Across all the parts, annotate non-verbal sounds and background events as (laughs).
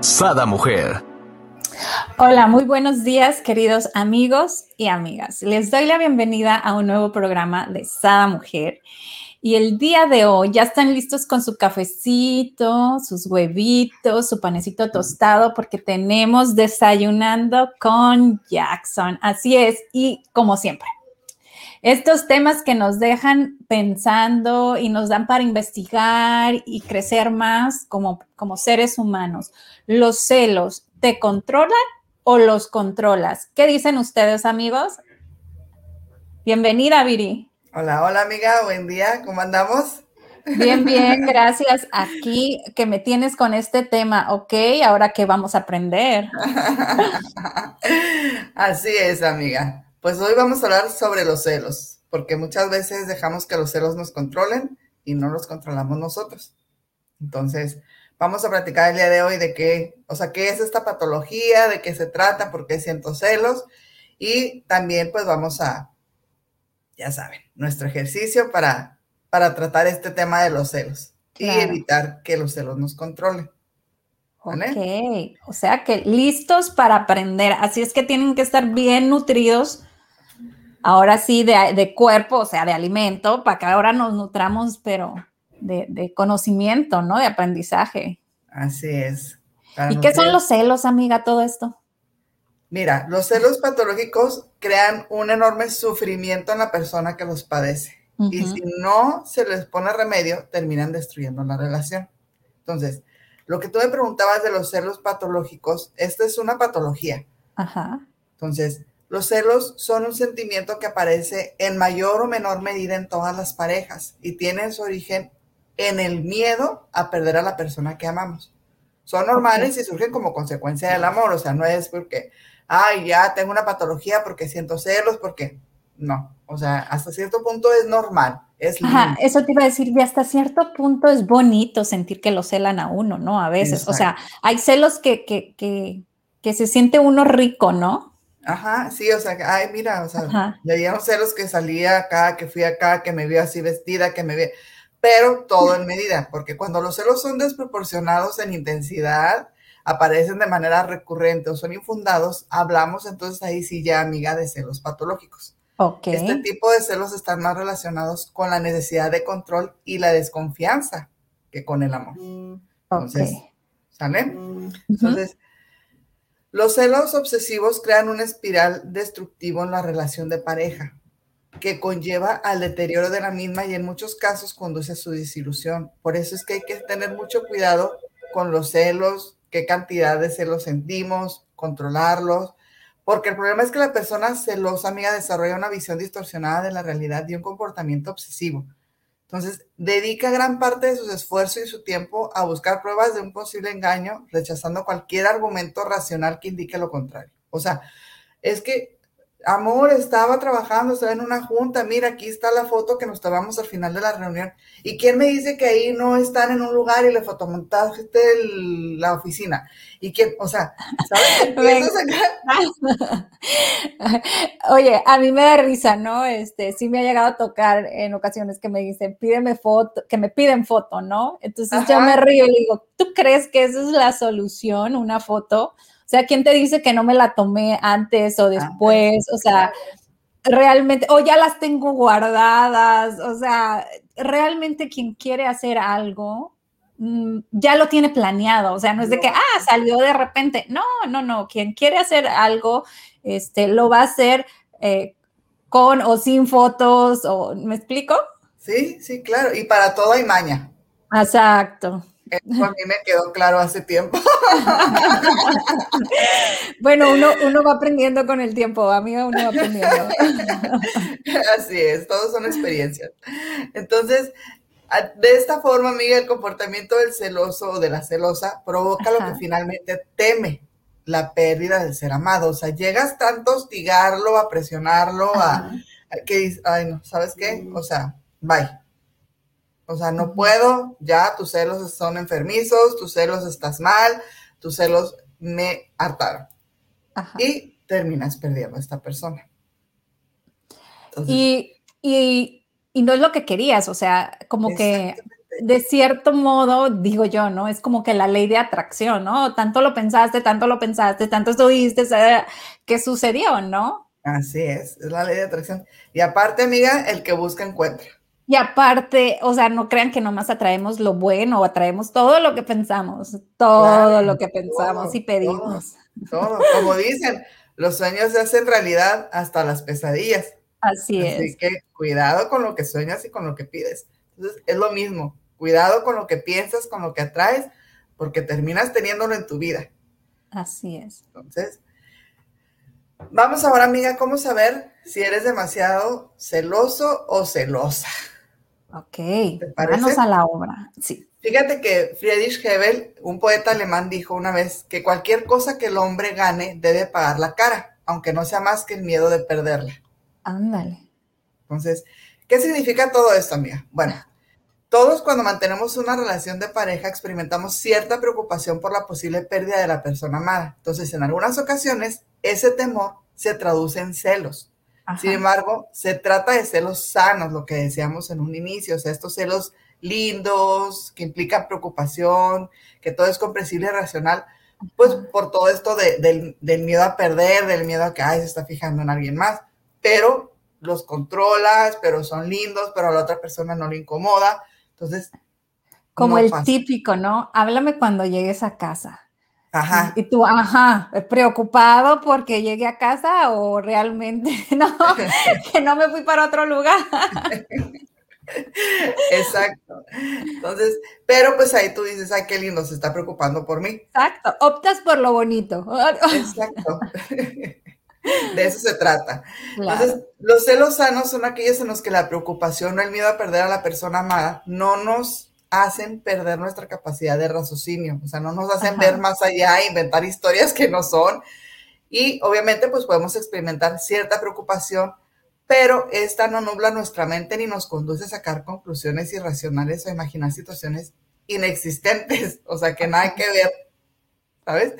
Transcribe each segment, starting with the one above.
Sada Mujer. Hola, muy buenos días queridos amigos y amigas. Les doy la bienvenida a un nuevo programa de Sada Mujer. Y el día de hoy ya están listos con su cafecito, sus huevitos, su panecito tostado, porque tenemos desayunando con Jackson. Así es, y como siempre, estos temas que nos dejan pensando y nos dan para investigar y crecer más como, como seres humanos. Los celos, ¿te controlan o los controlas? ¿Qué dicen ustedes, amigos? Bienvenida, Viri. Hola, hola, amiga. Buen día. ¿Cómo andamos? Bien, bien, (laughs) gracias. Aquí que me tienes con este tema, ok, ahora que vamos a aprender. (laughs) Así es, amiga. Pues hoy vamos a hablar sobre los celos, porque muchas veces dejamos que los celos nos controlen y no los controlamos nosotros. Entonces, vamos a platicar el día de hoy de qué, o sea, qué es esta patología, de qué se trata, por qué siento celos y también pues vamos a, ya saben, nuestro ejercicio para, para tratar este tema de los celos y evitar que los celos nos controlen. ¿Vale? Ok, o sea que listos para aprender, así es que tienen que estar bien nutridos ahora sí de, cuerpo, o sea, de alimento, para que ahora nos nutramos, pero de, conocimiento, ¿no? De aprendizaje. Así es. ¿Y qué son los celos, amiga, todo esto? Mira, los celos patológicos crean un enorme sufrimiento en la persona que los padece. Y si no se les pone remedio, terminan destruyendo la relación. Entonces, lo que tú me preguntabas de los celos patológicos, esta es una patología. Ajá. Entonces, los celos son un sentimiento que aparece en mayor o menor medida en todas las parejas y tiene su origen en el miedo a perder a la persona que amamos. Son normales y surgen como consecuencia del amor, o sea, no es porque, ay, ya tengo una patología porque siento celos, porque no, o sea, hasta cierto punto es normal. Es Ajá, eso te iba a decir, y hasta cierto punto es bonito sentir que lo celan a uno, ¿no? A veces, o sea, hay celos que, que, que, que se siente uno rico, ¿no? Ajá, sí, o sea, ay, mira, o sea, le dieron celos que salía acá, que fui acá, que me vio así vestida, que me ve, pero todo en medida, porque cuando los celos son desproporcionados en intensidad, aparecen de manera recurrente o son infundados, hablamos entonces ahí sí ya, amiga, de celos patológicos. Okay. Este tipo de celos están más relacionados con la necesidad de control y la desconfianza que con el amor. Entonces, ¿sale? Entonces, los celos obsesivos crean una espiral destructivo en la relación de pareja que conlleva al deterioro de la misma y en muchos casos conduce a su desilusión. Por eso es que hay que tener mucho cuidado con los celos, qué cantidad de celos sentimos, controlarlos, porque el problema es que la persona celosa, amiga, desarrolla una visión distorsionada de la realidad y un comportamiento obsesivo. Entonces, dedica gran parte de sus esfuerzos y su tiempo a buscar pruebas de un posible engaño, rechazando cualquier argumento racional que indique lo contrario. O sea, es que amor, estaba trabajando, estaba en una junta, mira, aquí está la foto que nos tomamos al final de la reunión. ¿Y quién me dice que ahí no están en un lugar y le fotomontaste la oficina? ¿Y quién, o sea, ¿sabes? (laughs) (laughs) Oye, a mí me da risa, ¿no? Este, sí me ha llegado a tocar en ocasiones que me dicen, pídeme foto, que me piden foto, ¿no? Entonces yo me río y digo, ¿tú crees que esa es la solución, una foto? O sea, ¿quién te dice que no me la tomé antes o después? O sea, realmente, o ya las tengo guardadas, o sea, realmente quien quiere hacer algo mm, ya lo tiene planeado, o sea, no es de que, ah, salió de repente, no, no, no, quien quiere hacer algo, este, lo va a hacer eh, con o sin fotos, o, ¿me explico? Sí, sí, claro, y para todo hay maña. Exacto. Eso a mí me quedó claro hace tiempo. (laughs) bueno, uno, uno va aprendiendo con el tiempo, amiga, uno va aprendiendo. (laughs) Así es, todos son experiencias. Entonces, De esta forma, amiga, el comportamiento del celoso o de la celosa provoca lo que finalmente teme, la pérdida del ser amado. O sea, llegas tanto a hostigarlo, a presionarlo, a, que ay, no, ¿sabes qué? O sea, bye. O sea, no puedo, ya tus celos son enfermizos, tus celos estás mal, tus celos me hartaron. Y terminas perdiendo a esta persona. y, y, y, no es lo que querías, o sea, como que de cierto modo, digo yo, ¿no? Es como que la ley de atracción, ¿no? Tanto lo pensaste, tanto lo pensaste, tanto estuviste, ¿qué sucedió, no? Así es, es la ley de atracción. Y aparte, amiga, el que busca encuentra. Y aparte, o sea, no crean que nomás atraemos lo bueno, o atraemos todo lo que pensamos, todo lo que pensamos y pedimos. Todo, como dicen, los sueños se hacen realidad hasta las pesadillas. Así, es. Así que cuidado con lo que sueñas y con lo que pides. Entonces, es lo mismo, cuidado con lo que piensas, con lo que atraes, porque terminas teniéndolo en tu vida. Así es. Entonces, vamos ahora, amiga, ¿cómo saber si eres demasiado celoso o celosa? Ok, vamos a la obra. Sí. Fíjate que Friedrich Hebel, un poeta alemán, dijo una vez que cualquier cosa que el hombre gane debe pagar la cara, aunque no sea más que el miedo de perderla. Ándale. Entonces, ¿qué significa todo esto, amiga? Bueno, todos cuando mantenemos una relación de pareja experimentamos cierta preocupación por la posible pérdida de la persona amada. Entonces, en algunas ocasiones, ese temor se traduce en celos. Sin embargo, se trata de celos sanos, lo que decíamos en un inicio, o sea, estos celos lindos, que implican preocupación, que todo es comprensible y racional, pues por todo esto del, miedo a perder, del miedo a que, ay, se está fijando en alguien más, pero los controlas, pero son lindos, pero a la otra persona no le incomoda, entonces... Como el típico, ¿no? Háblame cuando llegues a casa. Ajá. Y tú, ajá, preocupado porque llegué a casa o realmente (laughs) no, (laughs) que no me fui para otro lugar. Exacto. Entonces, pero pues ahí tú dices, ay, qué lindo, se está preocupando por mí. Exacto, optas por lo bonito. (laughs) Exacto. De eso se trata. Entonces, los celos sanos son aquellos en los que la preocupación o el miedo a perder a la persona amada no nos hacen perder nuestra capacidad de raciocinio, o sea, no nos hacen ver más allá, inventar historias que no son. Y obviamente pues podemos experimentar cierta preocupación, pero esta no nubla nuestra mente ni nos conduce a sacar conclusiones irracionales o imaginar situaciones inexistentes, (laughs) o sea, que nada que ver, ¿sabes?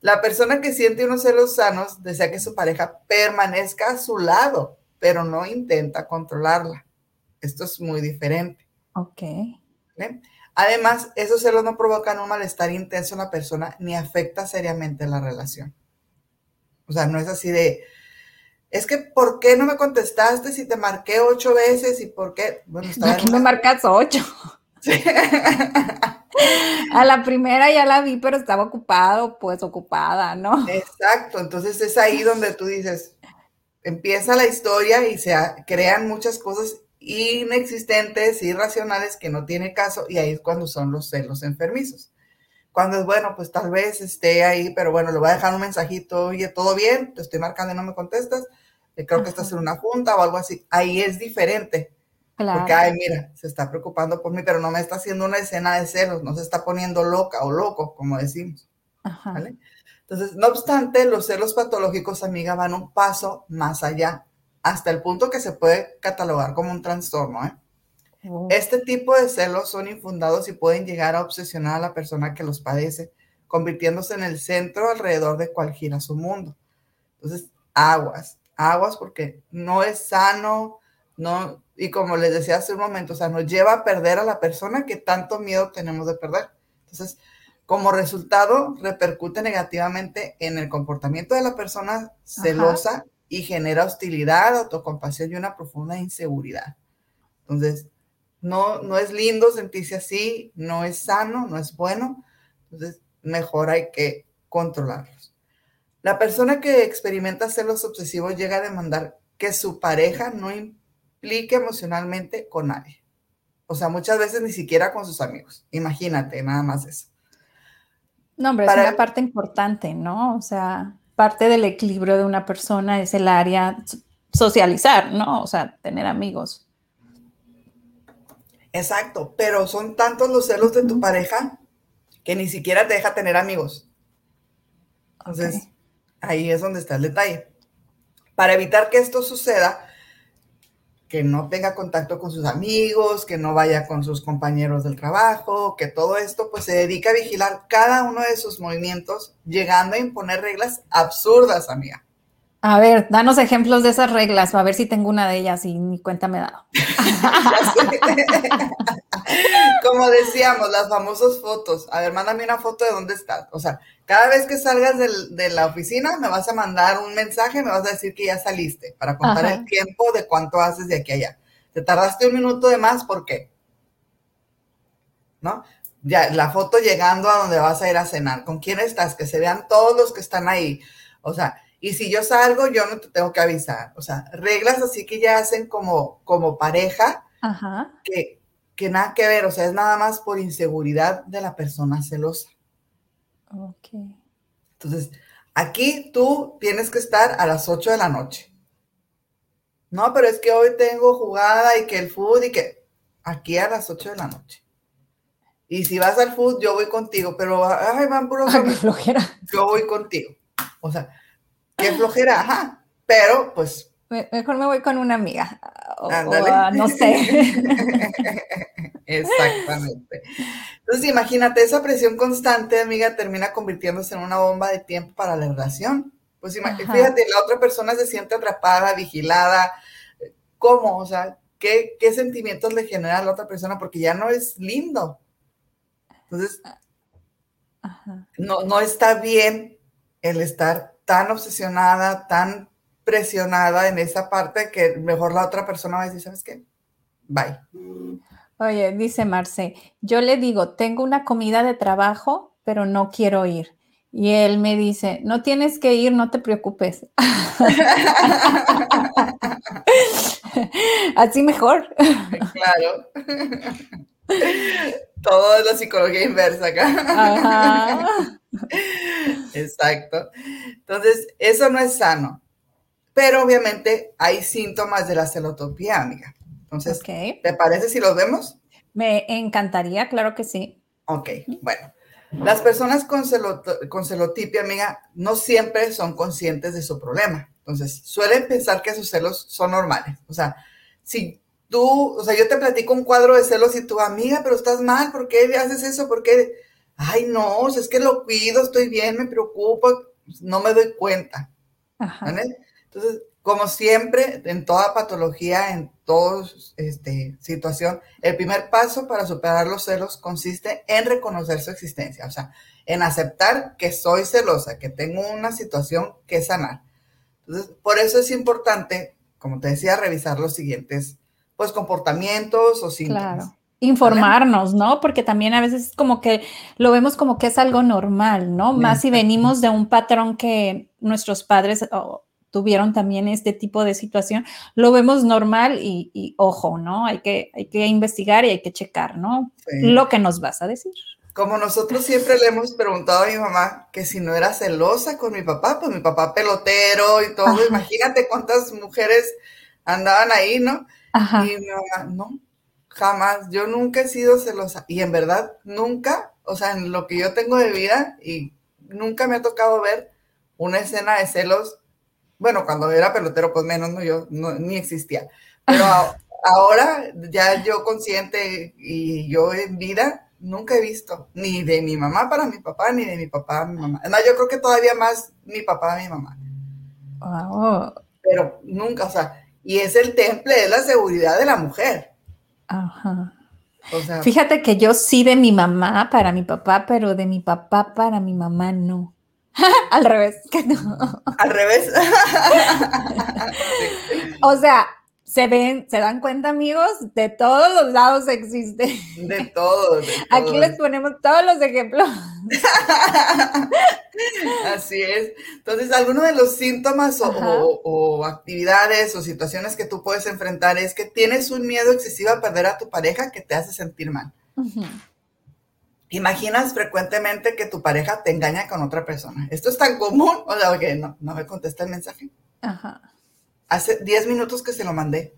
La persona que siente unos celos sanos desea que su pareja permanezca a su lado, pero no intenta controlarla. Esto es muy diferente. Ok. Además, esos celos no provocan un malestar intenso en la persona ni afecta seriamente la relación. O sea, no es así de, es que, ¿por qué no me contestaste si te marqué ocho veces y por qué? Bueno, Aquí me marcas ocho. A la primera ya la vi, pero estaba ocupado, pues ocupada, ¿no? Exacto, entonces es ahí donde tú dices, empieza la historia y se crean muchas cosas inexistentes, irracionales, que no tiene caso, y ahí es cuando son los celos enfermizos. Cuando es bueno, pues tal vez esté ahí, pero bueno, le voy a dejar un mensajito, oye, ¿todo bien? Te estoy marcando y no me contestas. Eh, creo que estás en una junta o algo así. Ahí es diferente. Porque, ay, mira, se está preocupando por mí, pero no me está haciendo una escena de celos, no se está poniendo loca o loco, como decimos. Entonces, no obstante, los celos patológicos, amiga, van un paso más allá hasta el punto que se puede catalogar como un trastorno. ¿eh? Oh. Este tipo de celos son infundados y pueden llegar a obsesionar a la persona que los padece, convirtiéndose en el centro alrededor de cual gira su mundo. Entonces, aguas, aguas porque no es sano, no, y como les decía hace un momento, o sea, nos lleva a perder a la persona que tanto miedo tenemos de perder. Entonces, como resultado, repercute negativamente en el comportamiento de la persona celosa y genera hostilidad, autocompasión y una profunda inseguridad. Entonces, no, no es lindo sentirse así, no es sano, no es bueno. Entonces, mejor hay que controlarlos. La persona que experimenta celos obsesivos llega a demandar que su pareja no implique emocionalmente con nadie. O sea, muchas veces ni siquiera con sus amigos. Imagínate, nada más eso. No, hombre, es una parte importante, ¿no? O sea, parte del equilibrio de una persona es el área socializar, ¿no? O sea, tener amigos. Exacto, pero son tantos los celos de tu pareja que ni siquiera te deja tener amigos. Entonces, ahí es donde está el detalle. Para evitar que esto suceda, que no tenga contacto con sus amigos, que no vaya con sus compañeros del trabajo, que todo esto, pues se dedica a vigilar cada uno de sus movimientos, llegando a imponer reglas absurdas, amiga. A ver, danos ejemplos de esas reglas, a ver si tengo una de ellas y ni cuenta me he dado. (laughs) (laughs) Como decíamos, las famosas fotos. A ver, mándame una foto de dónde estás. O sea, cada vez que salgas de la oficina, me vas a mandar un mensaje, me vas a decir que ya saliste para contar el tiempo de cuánto haces de aquí a allá. Te tardaste un minuto de más, ¿por qué? ¿No? Ya, la foto llegando a donde vas a ir a cenar. ¿Con quién estás? Que se vean todos los que están ahí. O sea, y si yo salgo, yo no te tengo que avisar. O sea, reglas así que ya hacen como, como pareja, Que, que nada que ver, o sea, es nada más por inseguridad de la persona celosa. Ok. Entonces, aquí tú tienes que estar a las 8 de la noche. No, pero es que hoy tengo jugada y que el food y que aquí a las 8 de la noche. Y si vas al food, yo voy contigo, pero ay, van puro. flojera. Yo voy contigo. O sea, qué flojera, ajá. Pero pues. Mejor me voy con una amiga. O, no sé. (laughs) Exactamente. Entonces, imagínate, esa presión constante, amiga, termina convirtiéndose en una bomba de tiempo para la relación. Pues fíjate, la otra persona se siente atrapada, vigilada. ¿Cómo? O sea, ¿qué, ¿qué sentimientos le genera a la otra persona? Porque ya no es lindo. Entonces, No, no está bien el estar tan obsesionada, tan presionada en esa parte que mejor la otra persona va a decir, ¿sabes qué? Bye. Oye, dice Marce, yo le digo, tengo una comida de trabajo, pero no quiero ir. Y él me dice, no tienes que ir, no te preocupes. (laughs) (laughs) Así mejor. Claro. (laughs) Todo es la psicología inversa acá. Ajá. Exacto. Entonces, eso no es sano. Pero obviamente hay síntomas de la celotopía, amiga. Entonces, ¿te parece si los vemos? Me encantaría, claro que sí. Ok, bueno. Las personas con, con celotipia, amiga, no siempre son conscientes de su problema. Entonces, suelen pensar que sus celos son normales. O sea, si tú, o sea, yo te platico un cuadro de celos y tu amiga, pero estás mal, ¿por qué haces eso? ¿Por qué? ay, no, es que lo cuido, estoy bien, me preocupo, no me doy cuenta. Entonces, como siempre, en toda patología, en toda este, situación, el primer paso para superar los celos consiste en reconocer su existencia, o sea, en aceptar que soy celosa, que tengo una situación que sanar. Entonces, por eso es importante, como te decía, revisar los siguientes, pues, comportamientos o síntomas informarnos, ¿no? Porque también a veces como que lo vemos como que es algo normal, ¿no? Más si venimos de un patrón que nuestros padres tuvieron también este tipo de situación, lo vemos normal y, ojo, ¿no? Hay que, hay que investigar y hay que checar, ¿no? Lo que nos vas a decir. Como nosotros siempre le hemos preguntado a mi mamá que si no era celosa con mi papá, pues mi papá pelotero y todo, imagínate cuántas mujeres andaban ahí, ¿no? Ajá. Y mi mamá, no, jamás, yo nunca he sido celosa y en verdad nunca, o sea, en lo que yo tengo de vida y nunca me ha tocado ver una escena de celos. Bueno, cuando era pelotero, pues menos, no, yo no, ni existía. Pero (laughs) ahora, ya yo consciente y yo en vida, nunca he visto ni de mi mamá para mi papá, ni de mi papá a mi mamá. Además, yo creo que todavía más mi papá a mi mamá. Pero nunca, o sea, y es el temple, es la seguridad de la mujer. Ajá. Fíjate que yo sí de mi mamá para mi papá, pero de mi papá para mi mamá no. (laughs) Al revés, que no. Al revés. (laughs) o sea, se ven, se dan cuenta, amigos, de todos los lados existe. De todos. (laughs) Aquí les ponemos todos los ejemplos. (laughs) Así es. Entonces, alguno de los síntomas o, actividades o situaciones que tú puedes enfrentar es que tienes un miedo excesivo a perder a tu pareja que te hace sentir mal. Imaginas frecuentemente que tu pareja te engaña con otra persona. Esto es tan común. O sea, que no, no me contesta el mensaje. Ajá hace 10 minutos que se lo mandé.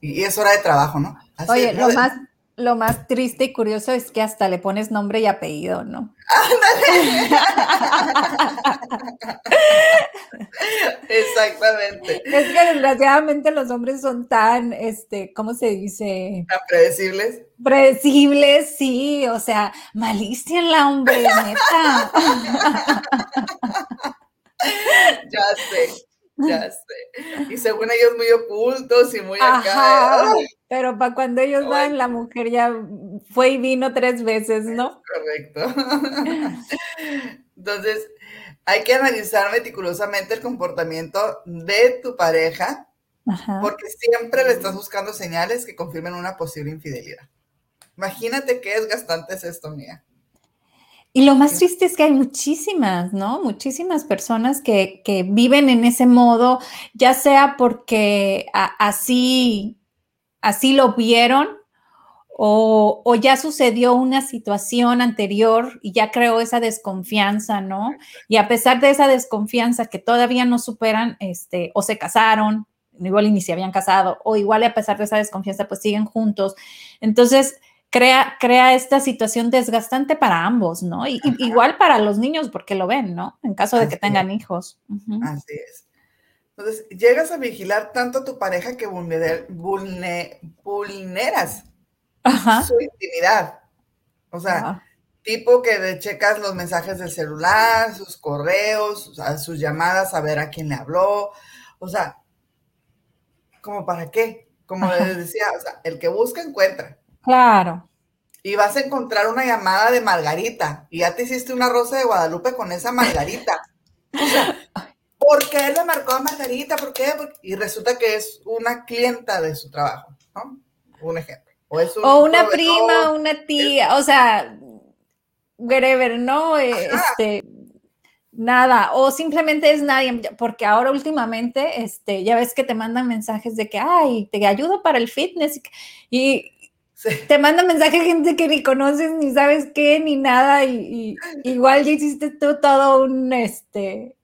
Y es hora de trabajo, ¿no? Oye, lo más, lo más triste y curioso es que hasta le pones nombre y apellido, ¿no? (laughs) Exactamente. Es que desgraciadamente los hombres son tan, este, ¿cómo se dice? Tan predecibles. Predecibles, sí, o sea, malicia en la hombre, neta. (laughs) ya sé. Ya (laughs) sé. Y según ellos muy ocultos y muy acá. pero para cuando ellos van, la mujer ya fue y vino tres veces, ¿no? Correcto. (laughs) Entonces, hay que analizar meticulosamente el comportamiento de tu pareja, porque siempre le estás buscando señales que confirmen una posible infidelidad. Imagínate qué desgastante es esto, mía. Y lo más triste es que hay muchísimas, ¿no? Muchísimas personas que, viven en ese modo, ya sea porque así, así lo vieron o, o, ya sucedió una situación anterior y ya creó esa desconfianza, ¿no? Y a pesar de esa desconfianza que todavía no superan, este, o se casaron, igual ni se habían casado, o igual a pesar de esa desconfianza, pues siguen juntos. Entonces, crea, crea esta situación desgastante para ambos, ¿no? Y, igual para los niños, porque lo ven, ¿no? En caso de que tengan hijos. Así es. Entonces, llegas a vigilar tanto a tu pareja que vulneras su intimidad. O sea, tipo que checas los mensajes del celular, sus correos, sus llamadas, a ver a quién le habló. O sea, ¿como para qué? Como les decía, o sea, el que busca encuentra. Claro. Y vas a encontrar una llamada de Margarita y ya te hiciste una rosa de Guadalupe con esa Margarita. O sea, ¿por qué le marcó a Margarita? ¿Por qué? Y resulta que es una clienta de su trabajo, ¿no? Un ejemplo. O, una prima, una tía, o sea, whatever, ¿no? Este, nada, o simplemente es nadie, porque ahora últimamente, este, ya ves que te mandan mensajes de que, ay, te ayudo para el fitness, y, te manda mensaje gente que ni conoces, ni sabes qué, ni nada, y, igual ya hiciste tú todo un, este,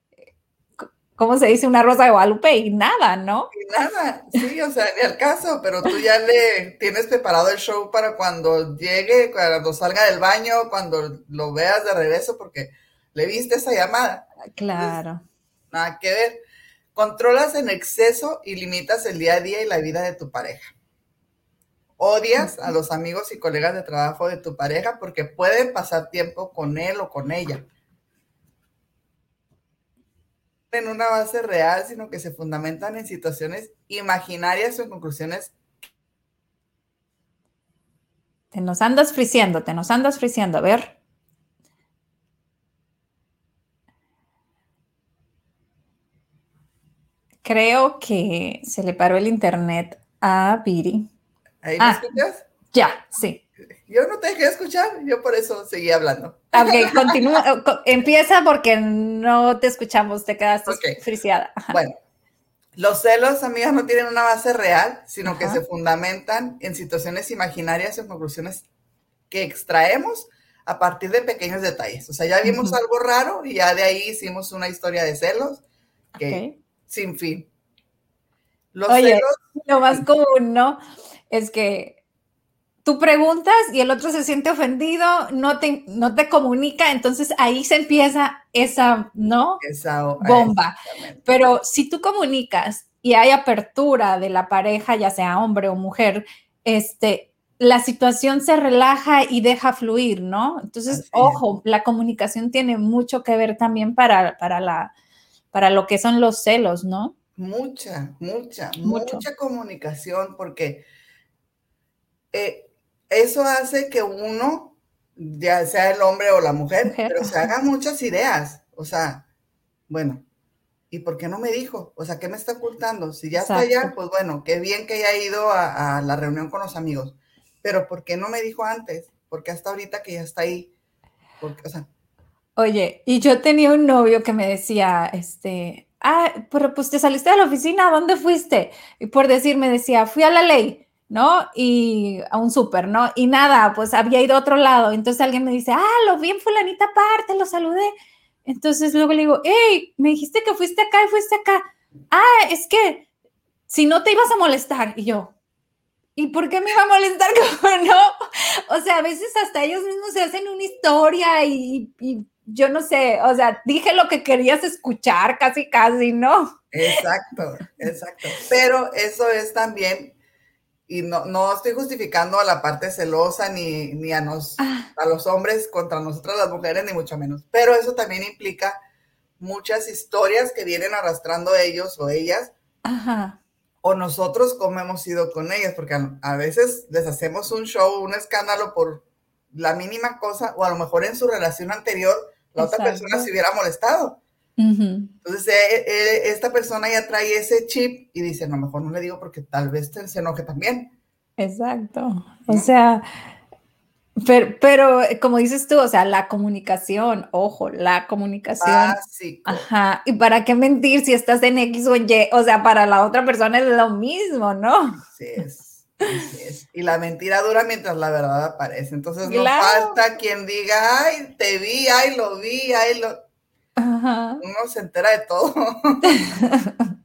¿cómo se dice? Una rosa de Guadalupe y nada, ¿no? Y nada, sí, o sea, ni al caso, pero tú ya le tienes preparado el show para cuando llegue, cuando salga del baño, cuando lo veas de regreso, porque le viste esa llamada. Claro. nada que ver. Controlas en exceso y limitas el día a día y la vida de tu pareja. Odias a los amigos y colegas de trabajo de tu pareja porque pueden pasar tiempo con él o con ella. En una base real, sino que se fundamentan en situaciones imaginarias o en conclusiones. Te nos andas friciendo, te nos andas friciendo. A ver. Creo que se le paró el internet a Viri. ¿Ahí me ah, escuchas? Ya, sí. Yo no te dejé escuchar, yo por eso seguí hablando. Ok, continúa, empieza porque no te escuchamos, te quedaste okay. friciada. Bueno, los celos, amigas, no tienen una base real, sino que se fundamentan en situaciones imaginarias o conclusiones que extraemos a partir de pequeños detalles. O sea, ya vimos algo raro y ya de ahí hicimos una historia de celos que sin fin. Los Oye, lo más común, ¿no? Es que tú preguntas y el otro se siente ofendido, no te, no te comunica, entonces ahí se empieza esa, ¿no? Esa bomba. Pero si tú comunicas y hay apertura de la pareja, ya sea hombre o mujer, este, la situación se relaja y deja fluir, ¿no? Entonces, ojo, la comunicación tiene mucho que ver también para, para, la, para lo que son los celos, ¿no? Mucha, mucha, mucha comunicación, porque eh, eso hace que uno, ya sea el hombre o la mujer, pero se haga muchas ideas. O sea, bueno, ¿y por qué no me dijo? O sea, ¿qué me está ocultando? Si ya está allá, pues bueno, qué bien que haya ido a, la reunión con los amigos. Pero ¿por qué no me dijo antes? Porque hasta ahorita que ya está ahí. Porque, o sea, Oye, y yo tenía un novio que me decía, este, ah, pero pues te saliste de la oficina, ¿dónde fuiste? Y por decir, me decía, fui a la ley. ¿No? Y a un súper, ¿no? Y nada, pues había ido a otro lado. Entonces alguien me dice, ah, lo vi en fulanita parte, lo saludé. Entonces luego le digo, hey, me dijiste que fuiste acá y fuiste acá. Ah, es que si no te ibas a molestar. Y yo, ¿Y por qué me iba a molestar? (laughs) no, o sea, a veces hasta ellos mismos se hacen una historia y yo no sé, o sea, dije lo que querías escuchar, casi, casi, ¿no? Exacto, exacto. Pero eso es también, y no, no estoy justificando a la parte celosa ni, ni a, nos, ah. a los hombres contra nosotras las mujeres, ni mucho menos. Pero eso también implica muchas historias que vienen arrastrando ellos o ellas. Ajá. O nosotros como hemos ido con ellas, porque a, a veces les hacemos un show, un escándalo por la mínima cosa, o a lo mejor en su relación anterior la otra persona se hubiera molestado. Entonces, eh, eh, esta persona ya trae ese chip y dice, no, mejor no le digo porque tal vez se enoje también. Exacto. O sea, pero, pero, eh, como dices tú, o sea, la comunicación, ojo, la comunicación. Básico. Ajá. ¿Y para qué mentir si estás en X o en Y? O sea, para la otra persona es lo mismo, ¿no? Sí, es. Y la mentira dura mientras la verdad aparece. Entonces no falta quien diga, ay, te vi, ay, lo vi, ay, lo... Uno se entera de todo. (laughs)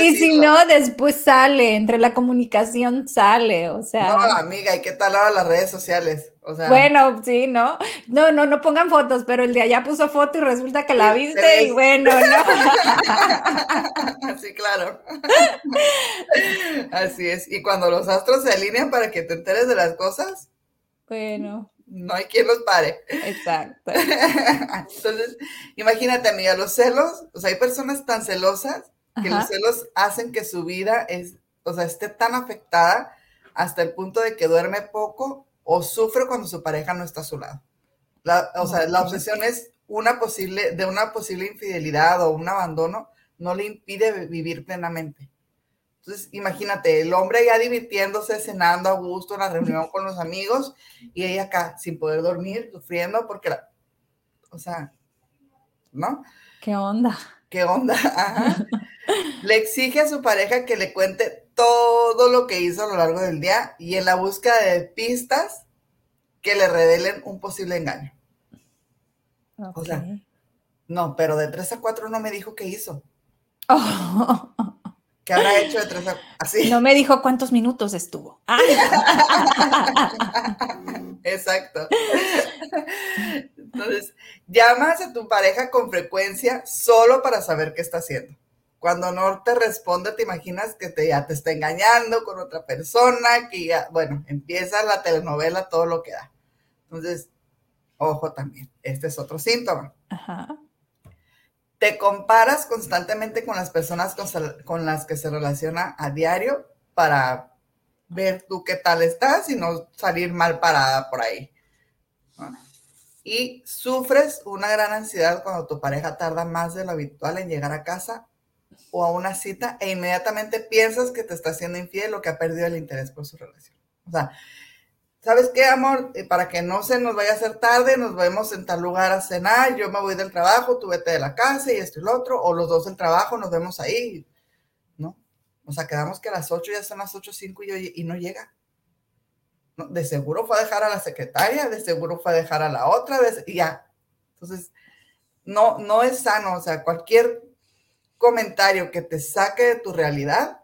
y si no, después sale, entre la comunicación sale, o sea. No, amiga, ¿y qué tal ahora las redes sociales? O sea, bueno, sí, ¿no? No, no, no pongan fotos, pero el de allá puso foto y resulta que la viste y bueno, ¿no? (laughs) sí, claro. Así es. Y cuando los astros se alinean para que te enteres de las cosas. Bueno. No hay quien los pare. Exacto. (laughs) Entonces, imagínate, amiga, los celos, o sea, hay personas tan celosas que los celos hacen que su vida es, o sea, esté tan afectada hasta el punto de que duerme poco o sufre cuando su pareja no está a su lado. o sea, la obsesión es una posible, de una posible infidelidad o un abandono, no le impide vivir plenamente. Entonces, imagínate, el hombre ya divirtiéndose, cenando a gusto en la reunión con los amigos y ella acá sin poder dormir, sufriendo porque la, o sea, ¿no? ¿Qué onda? ¿Qué onda? Le exige a su pareja que le cuente todo lo que hizo a lo largo del día y en la búsqueda de pistas que le revelen un posible engaño. O sea, no, pero de 3 a 4 no me dijo qué hizo. (laughs) ¿Qué habrá hecho de 3 a así? No me dijo cuántos minutos estuvo. Exacto. Entonces, llamas a tu pareja con frecuencia solo para saber qué está haciendo. Cuando no te responde, te imaginas que te, ya te está engañando con otra persona, que ya, bueno, empieza la telenovela, todo lo que da. Entonces, ojo también, este es otro síntoma. Te comparas constantemente con las personas con, las que se relaciona a diario para ver tú qué tal estás y no salir mal parada por ahí. Y sufres una gran ansiedad cuando tu pareja tarda más de lo habitual en llegar a casa o a una cita e inmediatamente piensas que te está haciendo infiel o que ha perdido el interés por su relación. O sea, ¿sabes qué, amor? Eh, para que no se nos vaya a hacer tarde, nos vemos en tal lugar a cenar, yo me voy del trabajo, tú vete de la casa y esto y lo otro, o los dos del trabajo, nos vemos ahí, ¿no? O sea, quedamos que a las 8 ya son las 8, 5 y, y no llega. De seguro fue a dejar a la secretaria, de seguro fue a dejar a la otra, ya. Entonces, no, no es sano, o sea, cualquier comentario que te saque de tu realidad,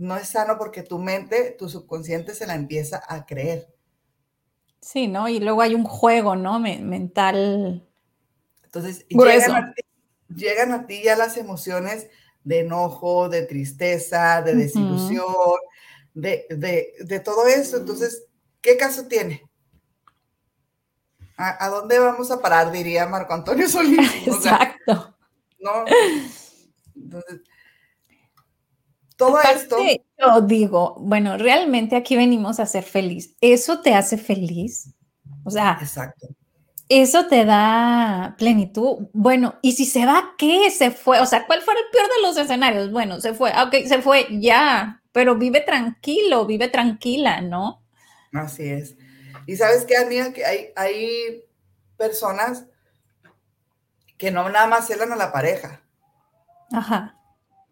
no es sano porque tu mente, tu subconsciente se la empieza a creer. Sí, ¿no? Y luego hay un juego, ¿no? mental. Entonces, llegan a, ti, llegan a, ti, ya las emociones de enojo, de tristeza, de desilusión, de, todo eso. Entonces, ¿qué caso tiene? ¿A, dónde vamos a parar? Diría Marco Antonio (laughs) Solís. Exacto. ¿no? Entonces, (laughs) todo esto. Yo digo, bueno, realmente aquí venimos a ser feliz. ¿Eso te hace feliz? O sea, Exacto. eso te da plenitud. Bueno, y si se va, ¿qué? Se fue. O sea, ¿cuál fue el peor de los escenarios? Bueno, se fue. Ok, se fue, ya. Pero vive tranquilo, vive tranquila, ¿no? Así es. Y sabes qué, amiga, que hay, hay personas que no nada más celan a la pareja. Ajá.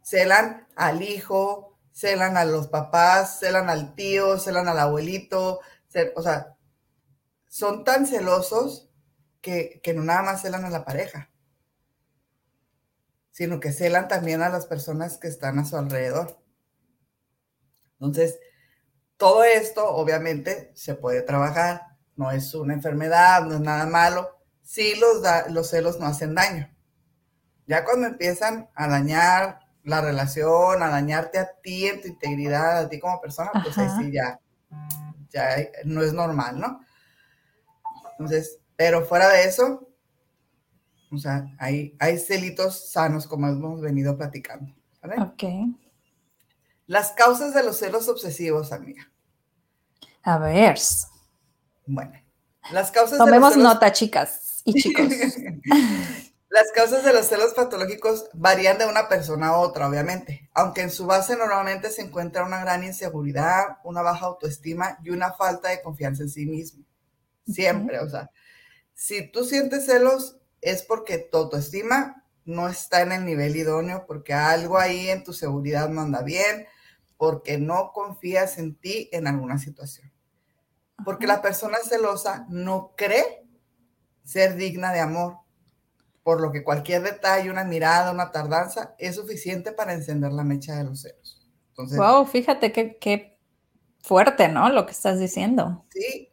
Celan al hijo, celan a los papás, celan al tío, celan al abuelito, o sea, son tan celosos que, no nada más celan a la pareja, sino que celan también a las personas que están a su alrededor. Entonces, todo esto obviamente se puede trabajar, no es una enfermedad, no es nada malo, sí los, los celos no hacen daño. Ya cuando empiezan a dañar la relación, a dañarte a ti en tu integridad, a ti como persona, pues ahí sí ya, ya no es normal, ¿no? Entonces, pero fuera de eso, o sea, hay, hay celitos sanos como hemos venido platicando. Ok. Las causas de los celos obsesivos, amiga. A ver. Bueno, las causas Tomemos de los nota, chicas y chicos. (laughs) las causas de los celos patológicos varían de una persona a otra, obviamente, aunque en su base normalmente se encuentra una gran inseguridad, una baja autoestima y una falta de confianza en sí mismo. Siempre, o sea, si tú sientes celos es porque tu autoestima no está en el nivel idóneo, porque algo ahí en tu seguridad no anda bien, porque no confías en ti en alguna situación. Porque la persona celosa no cree ser digna de amor, por lo que cualquier detalle, una mirada, una tardanza es suficiente para encender la mecha de los celos. Entonces, wow, fíjate qué, fuerte, ¿no? Lo que estás diciendo. Sí,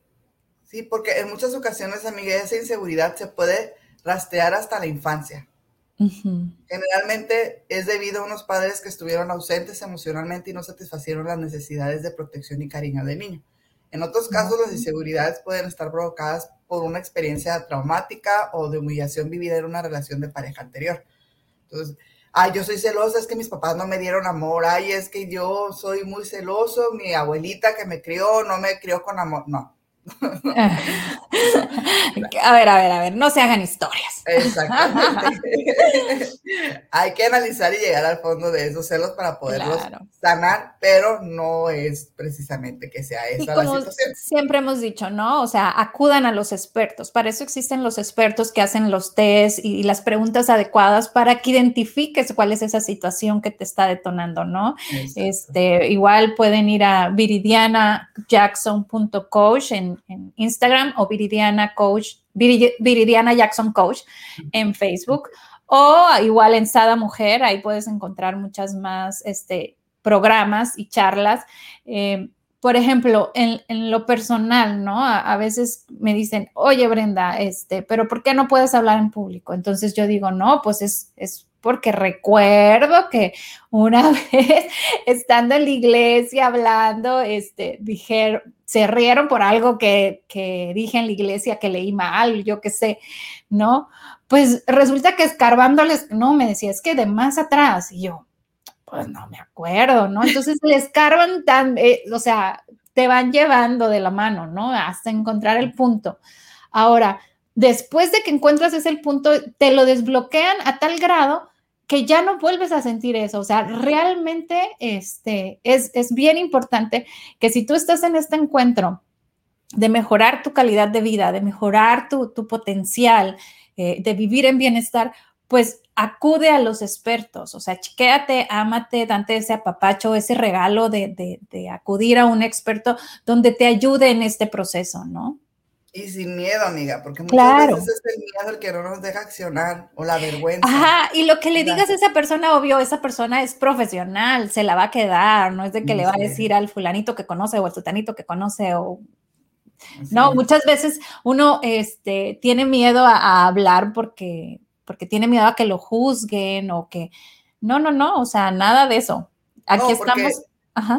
sí, porque en muchas ocasiones, amiga, esa inseguridad se puede rastrear hasta la infancia. Generalmente es debido a unos padres que estuvieron ausentes emocionalmente y no satisfacieron las necesidades de protección y cariño del niño. En otros casos, las inseguridades pueden estar provocadas por una experiencia traumática o de humillación vivida en una relación de pareja anterior. Entonces, ay, yo soy celosa, es que mis papás no me dieron amor, ay, es que yo soy muy celoso, mi abuelita que me crió no me crió con amor. No, a ver, a ver, a ver, no se hagan historias. Exactamente. Hay que analizar y llegar al fondo de esos celos para poderlos sanar, pero no es precisamente que sea esa la situación. Siempre hemos dicho, ¿no? O sea, acudan a los expertos. Para eso existen los expertos que hacen los test y, las preguntas adecuadas para que identifiques cuál es esa situación que te está detonando, ¿no? Este, igual pueden ir a viridianajackson.coach en en, Instagram o Viridiana Coach, Viridiana Jackson Coach en Facebook o igual en Sada Mujer, ahí puedes encontrar muchas más este, programas y charlas. Eh, por ejemplo, en, lo personal, ¿no? A, veces me dicen, oye Brenda, este, pero ¿por qué no puedes hablar en público? Entonces yo digo, no, pues es, es porque recuerdo que una (laughs) vez estando en la iglesia hablando, este, dijeron, se rieron por algo que, dije en la iglesia que leí mal, yo qué sé, ¿no? Pues resulta que escarbándoles, no, me decía, es que de más atrás, y yo, pues no me acuerdo, ¿no? Entonces le escarban tan, eh, o sea, te van llevando de la mano, ¿no? Hasta encontrar el punto. Ahora, después de que encuentras ese punto, te lo desbloquean a tal grado que ya no vuelves a sentir eso. O sea, realmente este, es, bien importante que si tú estás en este encuentro de mejorar tu calidad de vida, de mejorar tu, potencial, eh, de vivir en bienestar, pues acude a los expertos, o sea, chiquéate, ámate, dante ese apapacho, ese regalo de, de acudir a un experto donde te ayude en este proceso, ¿no? Y sin miedo, amiga, porque muchas veces es el miedo el que no nos deja accionar o la vergüenza. Ajá, y lo que le digas a esa persona, obvio, esa persona es profesional, se la va a quedar, no es de que le va a decir al fulanito que conoce o al tutanito que conoce o... no, muchas veces uno este, tiene miedo a, hablar porque, porque tiene miedo a que lo juzguen o que... No, no, no, o sea, nada de eso. Aquí estamos...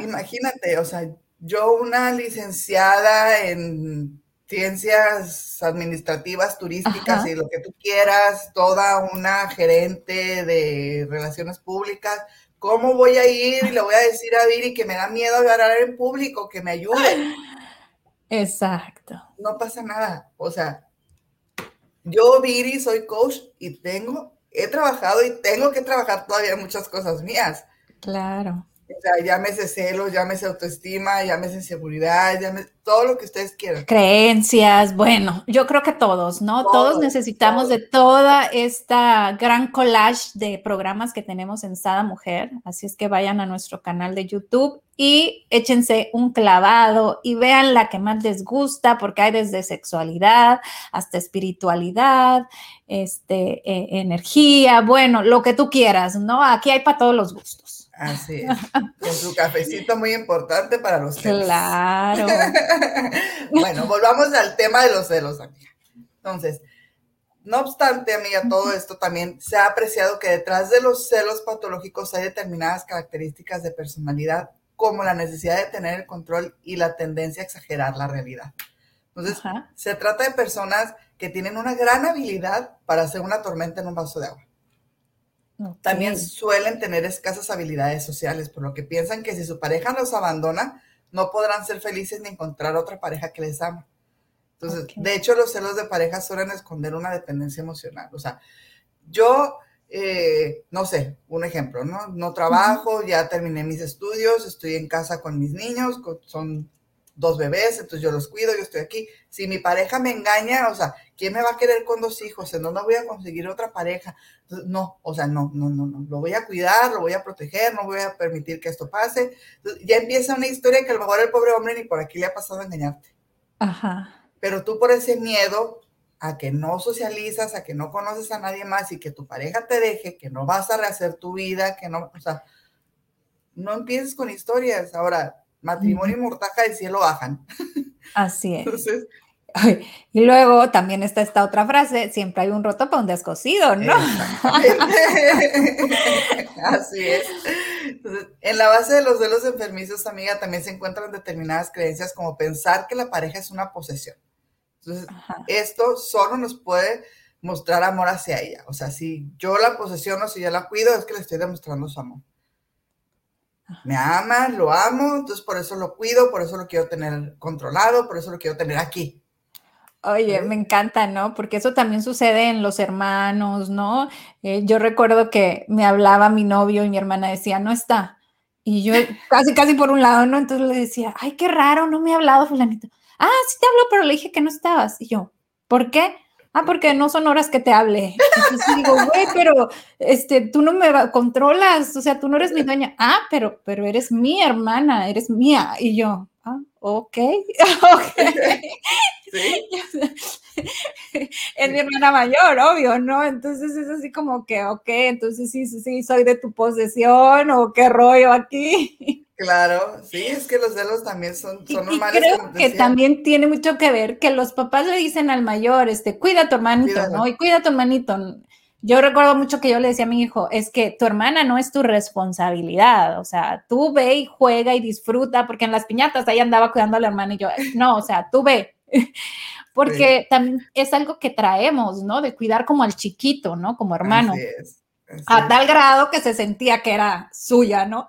Imagínate, o sea, yo una licenciada en ciencias administrativas, turísticas y lo que tú quieras, toda una gerente de relaciones públicas. ¿Cómo voy a ir y le voy a decir a Viri que me da miedo hablar en público, que me ayude? (gasps) Exacto. No pasa nada. O sea, yo, Viri, soy coach y tengo, he trabajado y tengo que trabajar todavía muchas cosas mías. Claro. O sea, llámese celos, llámese autoestima, llámese seguridad, llámese todo lo que ustedes quieran. Creencias, bueno, yo creo que todos, ¿no? Todos, necesitamos de toda esta gran collage de programas que tenemos en Sada Mujer. Así es que vayan a nuestro canal de YouTube y échense un clavado y vean la que más les gusta, porque hay desde sexualidad hasta espiritualidad, este, e, energía, bueno, lo que tú quieras, ¿no? Aquí hay para todos los gustos. Así es. (laughs) Con su cafecito muy importante para los celos. Claro. (laughs) bueno, volvamos al tema de los celos, amiga. Entonces, no obstante, amiga, todo esto también se ha apreciado que detrás de los celos patológicos hay determinadas características de personalidad como la necesidad de tener el control y la tendencia a exagerar la realidad. Entonces, se trata de personas que tienen una gran habilidad para hacer una tormenta en un vaso de agua. También suelen tener escasas habilidades sociales, por lo que piensan que si su pareja los abandona, no podrán ser felices ni encontrar otra pareja que les ama. Entonces, de hecho, los celos de pareja suelen esconder una dependencia emocional. O sea, yo eh, no sé, un ejemplo, ¿no? No trabajo, ya terminé mis estudios, estoy en casa con mis niños, son dos bebés, entonces yo los cuido, yo estoy aquí. Si mi pareja me engaña, o sea, ¿quién me va a querer con dos hijos? ¿En dónde voy a conseguir otra pareja? no, o sea, no, no, no, no. Lo voy a cuidar, lo voy a proteger, no voy a permitir que esto pase. ya empieza una historia que a lo mejor el pobre hombre ni por aquí le ha pasado a engañarte. Ajá. Pero tú por ese miedo a que no socializas, a que no conoces a nadie más y que tu pareja te deje, que no vas a rehacer tu vida, que no, o sea, no empieces con historias. Ahora, matrimonio y mortaja del cielo bajan. (laughs) Así es. y luego también está esta otra frase, siempre hay un roto para un descosido, ¿no? (laughs) Así es. en la base de los celos enfermizos, amiga, también se encuentran determinadas creencias como pensar que la pareja es una posesión. Entonces, esto solo nos puede mostrar amor hacia ella. O sea, si yo la posesiono, si yo la cuido, es que le estoy demostrando su amor. Me ama, lo amo, entonces por eso lo cuido, por eso lo quiero tener controlado, por eso lo quiero tener aquí. Oye, me encanta, ¿no? Porque eso también sucede en los hermanos, ¿no? Eh, yo recuerdo que me hablaba mi novio y mi hermana decía, no está. Y yo (laughs) casi, casi por un lado, ¿no? Entonces le decía, ay, qué raro, no me ha hablado fulanito ah, sí te habló, pero le dije que no estabas. Y yo, ¿por qué? Ah, porque no son horas que te hable. Entonces digo, güey, pero este, tú no me controlas, o sea, tú no eres mi dueña. Ah, pero, pero eres mi hermana, eres mía. Y yo, ah, ok, (laughs) ok. ¿Sí? (laughs) es mi hermana mayor, obvio, ¿no? Entonces es así como que, ok, entonces sí, sí, soy de tu posesión o qué rollo aquí. Claro, sí, es que los celos también son, son normales. Y creo que también tiene mucho que ver que los papás le dicen al mayor, este, cuida a tu hermanito, ¿no? Y cuida a tu hermanito. Yo recuerdo mucho que yo le decía a mi hijo, es que tu hermana no es tu responsabilidad, o sea, tú ve y juega y disfruta, porque en las piñatas ahí andaba cuidando a la hermana y yo, no, o sea, tú ve, (laughs) porque también es algo que traemos, ¿no? De cuidar como al chiquito, ¿no? Como hermano. Así es. A tal grado que se sentía que era suya, ¿no?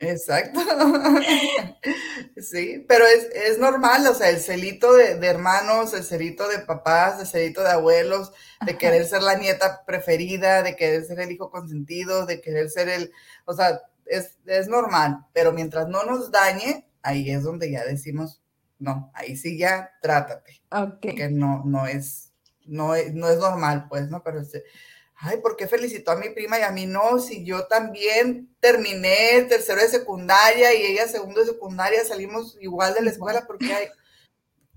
Exacto. (laughs) sí, pero es, normal, o sea, el celito de, hermanos, el celito de papás, el celito de abuelos, de querer ser la nieta preferida, de querer ser el hijo consentido, de querer ser el, o sea, es, normal, pero mientras no nos dañe, ahí es donde ya decimos, no, ahí sí ya trátate. Ok. Que no, no es, no es, no es normal, pues, ¿no? Pero ay, ¿por qué felicitó a mi prima y a mí no? Si yo también terminé tercero de secundaria y ella segundo de secundaria, salimos igual de la escuela porque hay,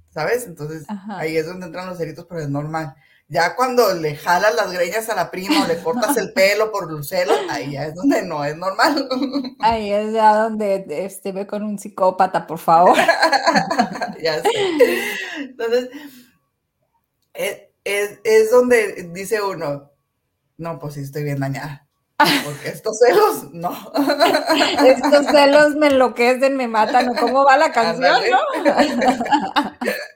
¿sabes? Entonces ahí es donde entran los ceritos, pero es normal. Ya cuando le jalas las greñas a la prima o le cortas el pelo por los celos, ahí ya es donde no es normal. (laughs) Ahí es ya donde este, ve con un psicópata, por favor. (laughs) ya sé. Entonces, es, es donde dice uno, no, pues sí estoy bien dañada. (laughs) Porque estos celos, no. Estos celos me enloquecen, me matan. ¿Cómo va la canción, no? (laughs)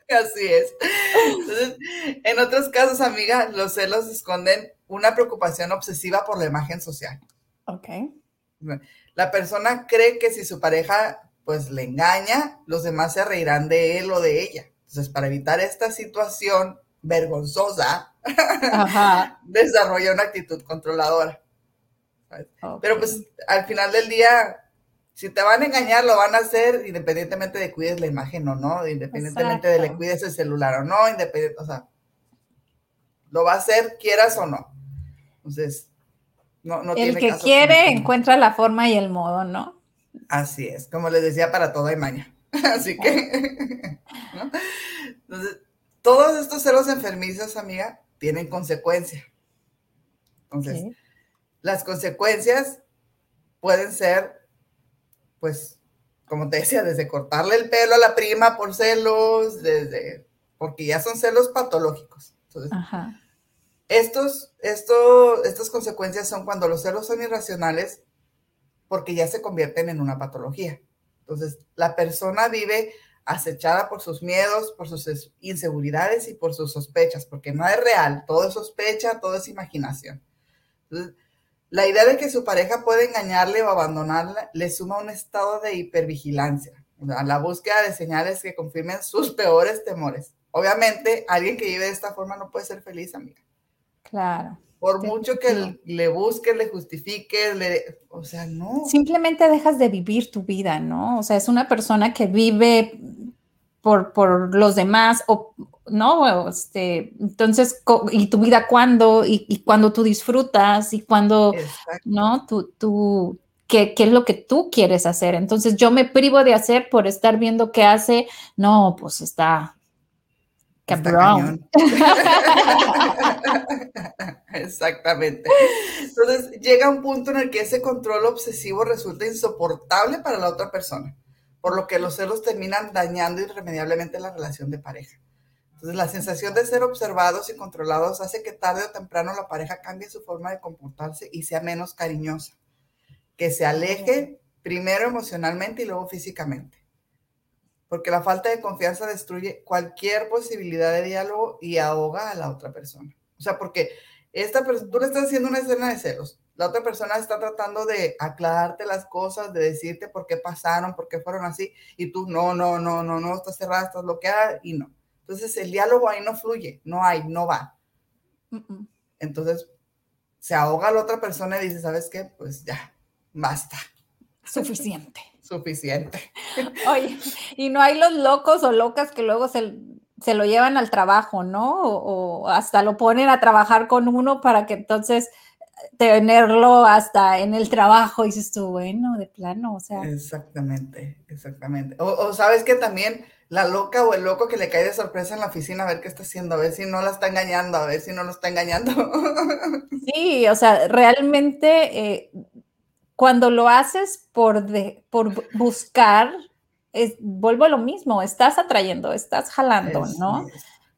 Así es. Entonces, en otros casos, amiga, los celos esconden una preocupación obsesiva por la imagen social. Ok. La persona cree que si su pareja pues le engaña, los demás se reirán de él o de ella. Entonces, para evitar esta situación vergonzosa, (laughs) desarrolla una actitud controladora. Pero pues al final del día, si te van a engañar, lo van a hacer independientemente de cuides la imagen o no, independientemente de le cuides el celular o no, independiente, o sea, lo va a hacer quieras o no. Entonces, no, no El que quiere encuentra la forma y el modo, ¿no? Así es, como les decía, para todo hay maña. (laughs) Así que, (laughs) Entonces, todos estos celos enfermizos, amiga, tienen consecuencias. Entonces, las consecuencias pueden ser, pues, como te decía, desde cortarle el pelo a la prima por celos, desde, porque ya son celos patológicos. Entonces, Estos, esto, estas consecuencias son cuando los celos son irracionales porque ya se convierten en una patología. Entonces, la persona vive acechada por sus miedos, por sus inseguridades y por sus sospechas, porque no es real, todo es sospecha, todo es imaginación. La idea de que su pareja puede engañarle o abandonarla le suma un estado de hipervigilancia, a la búsqueda de señales que confirmen sus peores temores. Obviamente, alguien que vive de esta forma no puede ser feliz, amiga. Claro. Por mucho que le busque, le justifique, le, o sea, no. Simplemente dejas de vivir tu vida, ¿no? O sea, es una persona que vive por, por los demás o, ¿no? Este, entonces, ¿y tu vida cuándo? ¿Y, y cuando tú disfrutas? ¿Y cuando, ¿no? Tú, tú, ¿qué, ¿qué, es lo que tú quieres hacer? Entonces, yo me privo de hacer por estar viendo qué hace. No, pues está, Cabrón. (laughs) Exactamente. Entonces llega un punto en el que ese control obsesivo resulta insoportable para la otra persona, por lo que los celos terminan dañando irremediablemente la relación de pareja. Entonces la sensación de ser observados y controlados hace que tarde o temprano la pareja cambie su forma de comportarse y sea menos cariñosa, que se aleje primero emocionalmente y luego físicamente porque la falta de confianza destruye cualquier posibilidad de diálogo y ahoga a la otra persona. O sea, porque esta persona, tú le estás haciendo una escena de celos, la otra persona está tratando de aclararte las cosas, de decirte por qué pasaron, por qué fueron así, y tú no, no, no, no, no, estás cerrada, estás bloqueada y no. Entonces el diálogo ahí no fluye, no hay, no va. Entonces se ahoga a la otra persona y dice, ¿sabes qué? Pues ya, basta. Suficiente suficiente. (laughs) Oye, y no hay los locos o locas que luego se, lo llevan al trabajo, ¿no? O, hasta lo ponen a trabajar con uno para que entonces tenerlo hasta en el trabajo, y dices tú, bueno, de plano, o sea. Exactamente, exactamente. O, sabes que también la loca o el loco que le cae de sorpresa en la oficina a ver qué está haciendo, a ver si no la está engañando, a ver si no lo está engañando. (laughs) Sí, o sea, realmente eh, cuando lo haces por, por buscar, es, vuelvo a lo mismo, estás atrayendo, estás jalando, ¿no?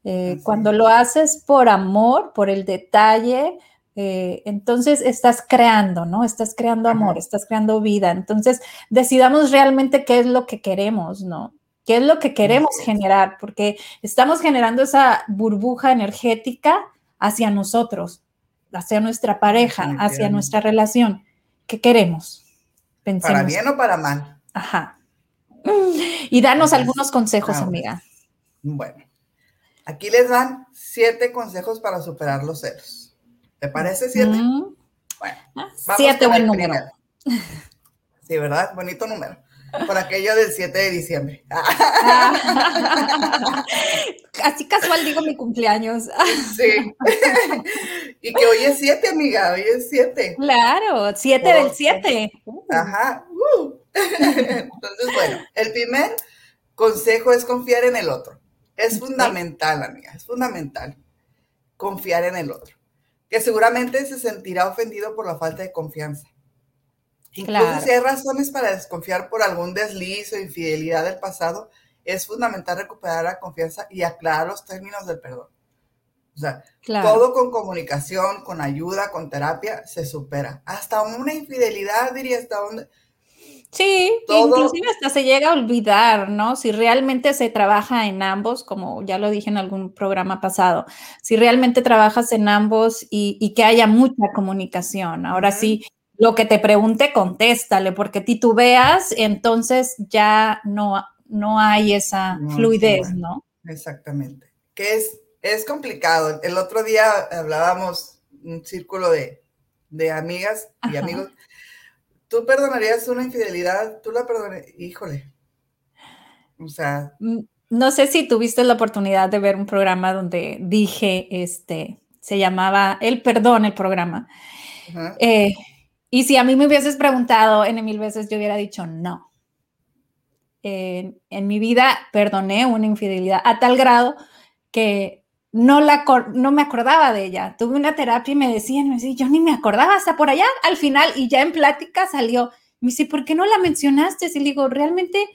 Eh, cuando lo haces por amor, por el detalle, eh, entonces estás creando, ¿no? Estás creando amor, estás creando vida. Entonces, decidamos realmente qué es lo que queremos, ¿no? ¿Qué es lo que queremos generar? Porque estamos generando esa burbuja energética hacia nosotros, hacia nuestra pareja, hacia nuestra relación. ¿Qué queremos? Pensemos. ¿Para bien o para mal? Ajá. Y danos algunos consejos, amiga. Bueno, aquí les dan siete consejos para superar los celos. ¿Te parece siete? Bueno, ah, siete buen número. Sí, ¿verdad? Bonito número. Por aquello del 7 de diciembre. Así casual digo mi cumpleaños. Sí. Y que hoy es 7, amiga, hoy es 7. Claro, 7 del 7. Ajá. Uh. Entonces, bueno, el primer consejo es confiar en el otro. Es fundamental, amiga, es fundamental confiar en el otro. Que seguramente se sentirá ofendido por la falta de confianza. Incluso si hay razones para desconfiar por algún desliz o infidelidad del pasado, es fundamental recuperar la confianza y aclarar los términos del perdón. O sea, todo con comunicación, con ayuda, con terapia, se supera. Hasta una infidelidad, diría, hasta donde... Sí, inclusive hasta se llega a olvidar, ¿no? Si realmente se trabaja en ambos, como ya lo dije en algún programa pasado, si realmente trabajas en ambos y, que haya mucha comunicación. Ahora sí, lo que te pregunte, contéstale, porque titubeas, entonces ya no, no hay esa fluidez, ¿no? Exactamente. Que es, es complicado. El otro día hablábamos un círculo de, amigas y amigos. ¿Tú perdonarías una infidelidad? ¿Tú la perdonarías? Híjole. O sea. Mm, no sé si tuviste la oportunidad de ver un programa donde dije, este, se llamaba El Perdón, el programa. Eh, Y si a mí me hubieses preguntado en mil veces, yo hubiera dicho no. en mi vida perdoné una infidelidad a tal grado que no, la, no me acordaba de ella. Tuve una terapia y me decían, me decían, yo ni me acordaba hasta por allá al final y ya en plática salió. Me dice, ¿por qué no la mencionaste? Y le digo, realmente,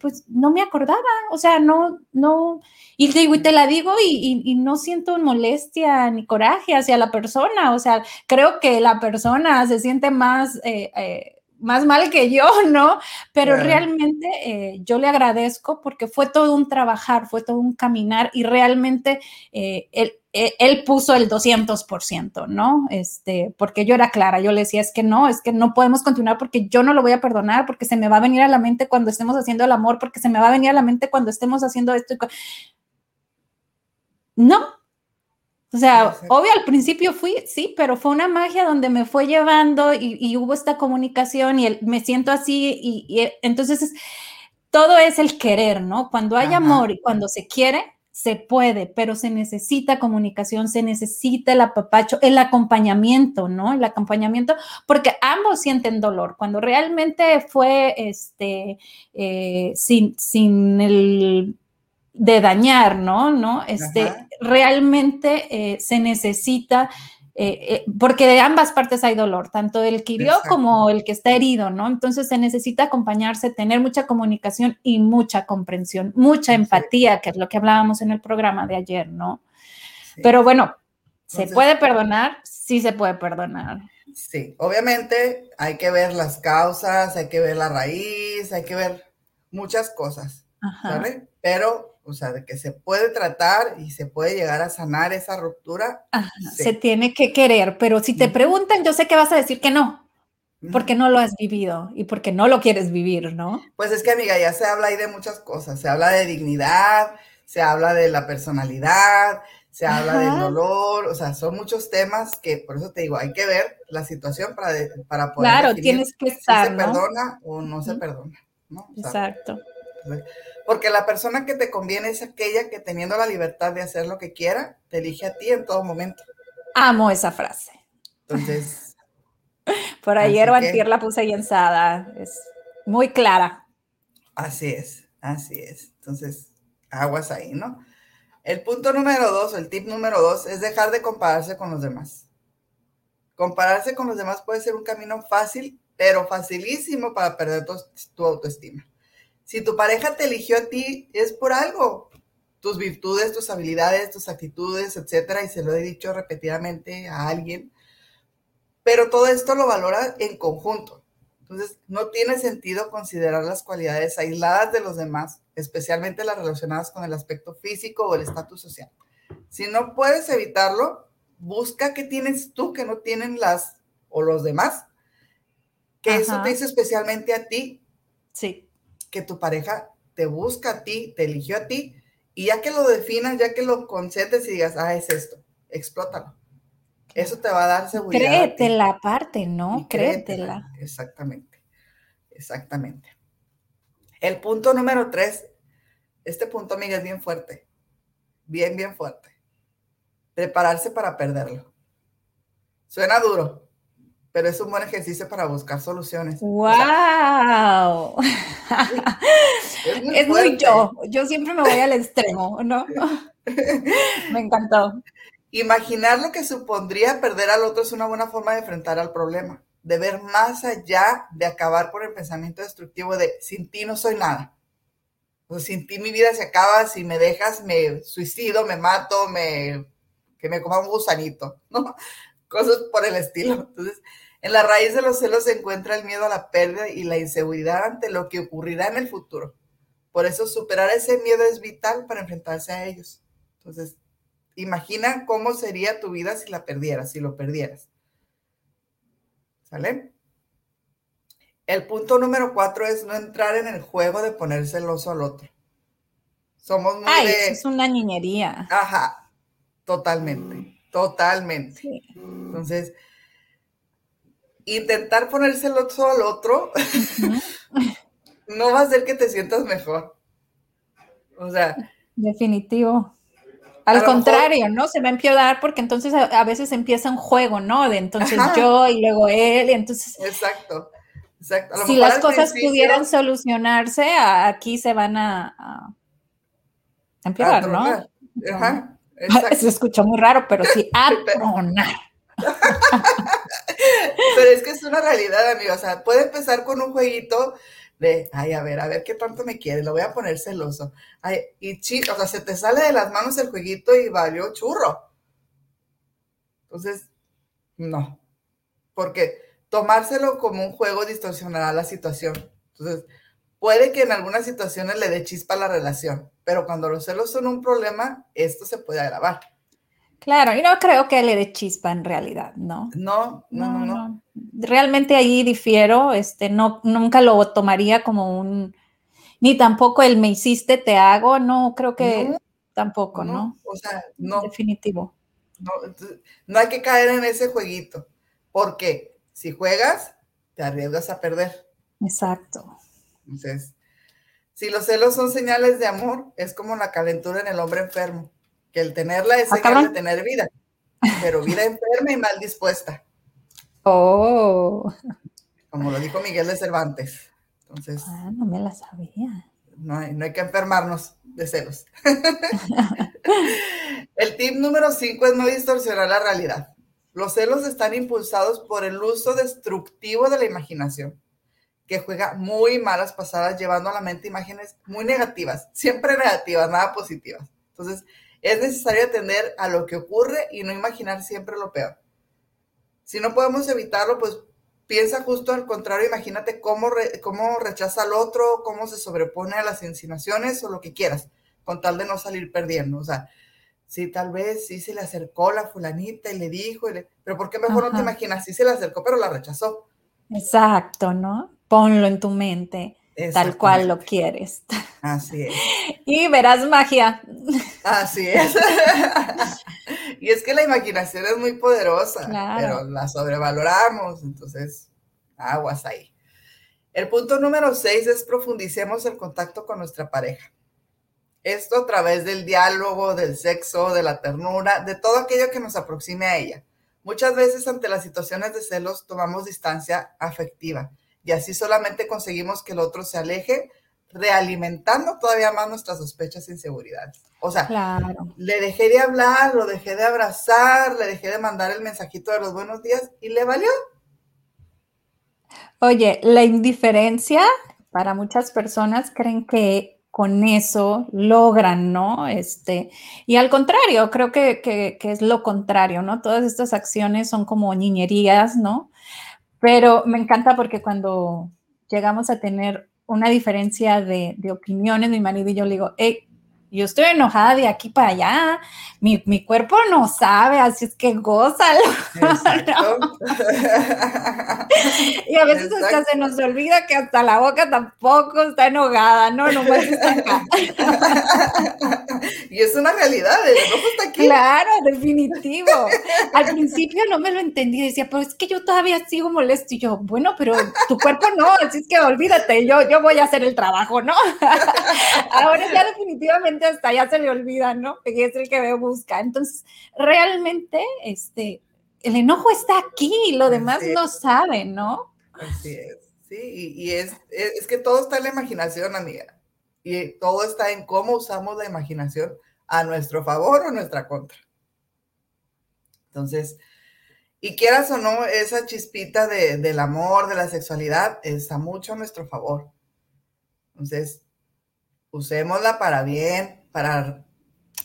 pues no me acordaba, o sea, no, no, y te y te la digo y, no siento molestia ni coraje hacia la persona, o sea, creo que la persona se siente más... Eh, eh, más mal que yo, (laughs) ¿no? Pero realmente eh, yo le agradezco porque fue todo un trabajar, fue todo un caminar y realmente eh, eh, él, puso el 200%, ¿no? Este, porque yo era clara, yo le decía, es que no, es que no podemos continuar porque yo no lo voy a perdonar, porque se me va a venir a la mente cuando estemos haciendo el amor, porque se me va a venir a la mente cuando estemos haciendo esto. No, o sea, obvio al principio fui, sí, pero fue una magia donde me fue llevando y, hubo esta comunicación y me siento así y, entonces todo es el querer, ¿no? Cuando hay amor y cuando se quiere, se puede, pero se necesita comunicación, se necesita el apapacho, el acompañamiento, ¿no? El acompañamiento, porque ambos sienten dolor. Cuando realmente fue este, eh, sin, sin el de dañar, ¿no? ¿No? Este, realmente eh, se necesita, eh, eh, porque de ambas partes hay dolor, tanto el que hirió como el que está herido, ¿no? Entonces se necesita acompañarse, tener mucha comunicación y mucha comprensión, mucha empatía, que es lo que hablábamos en el programa de ayer, ¿no? Pero bueno, ¿se puede perdonar? Sí se puede perdonar. Sí, obviamente hay que ver las causas, hay que ver la raíz, hay que ver muchas cosas. Pero o sea, de que se puede tratar y se puede llegar a sanar esa ruptura. Se tiene que querer, pero si te preguntan, yo sé que vas a decir que no, porque no lo has vivido y porque no lo quieres vivir, ¿no? Pues es que, amiga, ya se habla ahí de muchas cosas. Se habla de dignidad, se habla de la personalidad, se habla del dolor, o sea, son muchos temas que, por eso te digo, hay que ver la situación para, para poder Claro, tienes que estar, si se perdona o no se perdona, ¿no? Exacto. Porque la persona que te conviene es aquella que teniendo la libertad de hacer lo que quiera, te elige a ti en todo momento. Amo esa frase. Entonces. (laughs) Por ayer o antier la puse ensada. Es muy clara. Así es, así es. Entonces, aguas ahí, ¿no? El punto número dos, el tip número dos, es dejar de compararse con los demás. Compararse con los demás puede ser un camino fácil, pero facilísimo para perder tu autoestima. Si tu pareja te eligió a ti, es por algo. Tus virtudes, tus habilidades, tus actitudes, etcétera, y se lo he dicho repetidamente a alguien. Pero todo esto lo valora en conjunto. Entonces, no tiene sentido considerar las cualidades aisladas de los demás, especialmente las relacionadas con el aspecto físico o el estatus social. Si no puedes evitarlo, busca qué tienes tú que no tienen las o los demás, que eso te hizo especialmente a ti. Sí que tu pareja te busca a ti, te eligió a ti, y ya que lo definas, ya que lo concetes y digas, ah, es esto, explótalo. Eso te va a dar seguridad. Créetela aparte, ¿no? Créetela. Exactamente, exactamente. El punto número tres, este punto, amiga, es bien fuerte, bien, bien fuerte. Prepararse para perderlo. Suena duro, pero es un buen ejercicio para buscar soluciones. ¡Wow! (laughs) es, muy, yo. Yo siempre me voy al extremo, ¿no? (laughs) me encantó. Imaginar lo que supondría perder al otro es una buena forma de enfrentar al problema, de ver más allá de acabar por el pensamiento destructivo de sin ti no soy nada. O sin ti mi vida se acaba, si me dejas me suicido, me mato, me que me coma un gusanito, (laughs) ¿no? Cosas por el estilo. Entonces, en la raíz de los celos se encuentra el miedo a la pérdida y la inseguridad ante lo que ocurrirá en el futuro. Por eso superar ese miedo es vital para enfrentarse a ellos. Entonces, imagina cómo sería tu vida si la perdieras, si lo perdieras. ¿Sale? El punto número cuatro es no entrar en el juego de poner celoso al otro. Somos muy Ay, es una niñería. Ajá, totalmente, totalmente. Entonces, intentar ponérselo todo al otro no va a hacer que te sientas mejor. O sea. Definitivo. Al contrario, ¿no? Se va a empeorar porque entonces a, veces empieza un juego, ¿no? De entonces yo y luego él, y entonces. Exacto. si las cosas pudieran solucionarse, aquí se van a, empeorar, ¿no? Ajá. (laughs) Se escucha muy raro, pero sí, (laughs) a tronar. (laughs) pero es que es una realidad, amigo. O sea, puede empezar con un jueguito de, ay, a ver, a ver qué tanto me quiere, lo voy a poner celoso. Ay, y chico, o sea, se te sale de las manos el jueguito y valió churro. Entonces, no. Porque tomárselo como un juego distorsionará la situación. Entonces, puede que en algunas situaciones le dé chispa a la relación, pero cuando los celos son un problema, esto se puede agravar. Claro, y no creo que le dé chispa en realidad, ¿no? No, no, no, no. Realmente ahí difiero, este, no, nunca lo tomaría como un, ni tampoco el me hiciste, te hago, no, creo que tampoco, ¿no? O sea, no. Definitivo. No, no hay que caer en ese jueguito, porque si juegas, te arriesgas a perder. Exacto. Entonces, si los celos son señales de amor, es como la calentura en el hombre enfermo que el tenerla es señal de tener vida, pero vida enferma y mal dispuesta. Oh. Como lo dijo Miguel de Cervantes. Entonces. Ah, no me la sabía. No hay, no hay que enfermarnos de celos. (laughs) el tip número 5 es no distorsionar la realidad. Los celos están impulsados por el uso destructivo de la imaginación, que juega muy malas pasadas, llevando a la mente imágenes muy negativas, siempre negativas, nada positivas. Entonces, es necesario atender a lo que ocurre y no imaginar siempre lo peor. Si no podemos evitarlo, pues piensa justo al contrario, imagínate cómo, cómo rechaza al otro, cómo se sobrepone a las insinuaciones o lo que quieras, con tal de no salir perdiendo. O sea, si tal vez sí se le acercó la fulanita y le dijo, pero ¿por qué mejor no te imaginas? Sí se le acercó, pero la rechazó. Exacto, ¿no? Ponlo en tu mente tal cual lo quieres. (laughs) Así es. Y verás magia. Así es. (laughs) y es que la imaginación es muy poderosa, pero la sobrevaloramos, entonces aguas ahí. El punto número seis es profundicemos el contacto con nuestra pareja. Esto a través del diálogo, del sexo, de la ternura, de todo aquello que nos aproxime a ella. Muchas veces ante las situaciones de celos tomamos distancia afectiva y así solamente conseguimos que el otro se aleje, realimentando todavía más nuestras sospechas e inseguridades. O sea, le dejé de hablar, lo dejé de abrazar, le dejé de mandar el mensajito de los buenos días y le valió. Oye, la indiferencia para muchas personas creen que con eso logran, ¿no? Este, y al contrario, creo que, que es lo contrario, ¿no? Todas estas acciones son como niñerías, ¿no? Pero me encanta porque cuando llegamos a tener una diferencia de, de opiniones, mi marido y yo le digo, hey, yo estoy enojada de aquí para allá, mi, mi cuerpo no sabe, así es que gózalo. (laughs) y a veces hasta se nos olvida que hasta la boca tampoco está enojada, no, no está acá. (laughs) y es una realidad, el está aquí. Claro, definitivo. Al principio no me lo entendí, decía, pero es que yo todavía sigo molesto, y yo, bueno, pero tu cuerpo no, así es que olvídate, yo, yo voy a hacer el trabajo, ¿no? (laughs) Ahora ya definitivamente hasta ya se le olvida, ¿no? Que es el que me busca. Entonces, realmente, este, el enojo está aquí y lo demás no sabe, ¿no? Así es, sí, y, es, es, que todo está en la imaginación, amiga. Y todo está en cómo usamos la imaginación a nuestro favor o a nuestra contra. Entonces, y quieras o no, esa chispita de, del amor, de la sexualidad, está mucho a nuestro favor. Entonces, usémosla para bien, para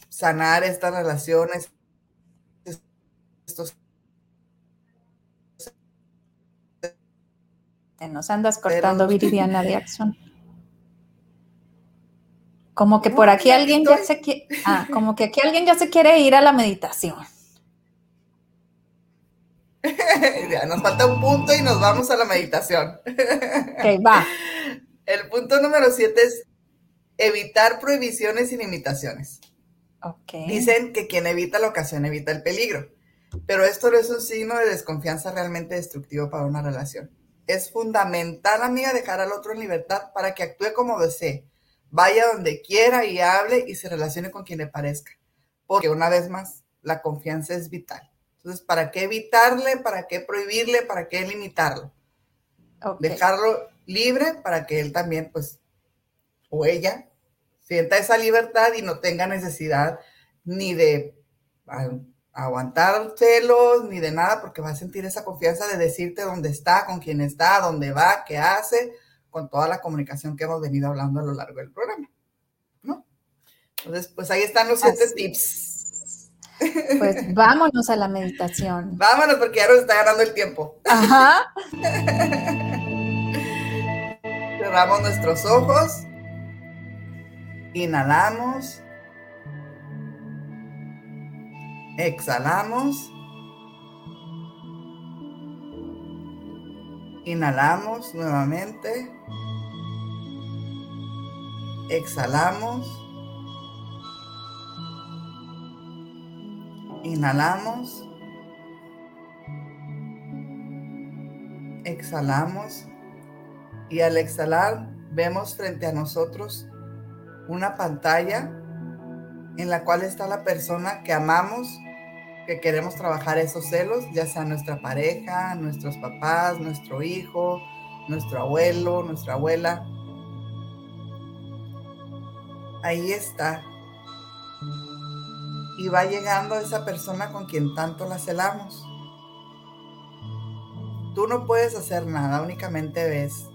sanar estas relaciones, Nos andas cortando, Viridiana de Axon. Como que por aquí alguien ya se quiere, ah, como que aquí alguien ya se quiere ir a la meditación. (laughs) ya nos falta un punto y nos vamos a la meditación. ok, va. El punto número siete es evitar prohibiciones y limitaciones. Dicen que quien evita la ocasión evita el peligro, pero esto no es un signo de desconfianza realmente destructivo para una relación. Es fundamental, amiga, dejar al otro en libertad para que actúe como desee, vaya donde quiera y hable y se relacione con quien le parezca. porque una vez más, la confianza es vital. Entonces, ¿para qué evitarle? ¿Para qué prohibirle? ¿Para qué limitarlo? Dejarlo libre para que él también, pues, o ella, sienta esa libertad y no tenga necesidad ni de aguantar celos ni de nada, porque va a sentir esa confianza de decirte dónde está, con quién está, dónde va, qué hace, con toda la comunicación que hemos venido hablando a lo largo del programa. ¿no? Entonces, pues ahí están los siete tips. Pues (laughs) vámonos a la meditación. Vámonos porque ya nos está ganando el tiempo. Ajá. (laughs) Cerramos nuestros ojos. Inhalamos. Exhalamos. Inhalamos nuevamente. Exhalamos. Inhalamos. Exhalamos. Y al exhalar vemos frente a nosotros una pantalla en la cual está la persona que amamos, que queremos trabajar esos celos, ya sea nuestra pareja, nuestros papás, nuestro hijo, nuestro abuelo, nuestra abuela. Ahí está. Y va llegando esa persona con quien tanto la celamos. Tú no puedes hacer nada, únicamente ves.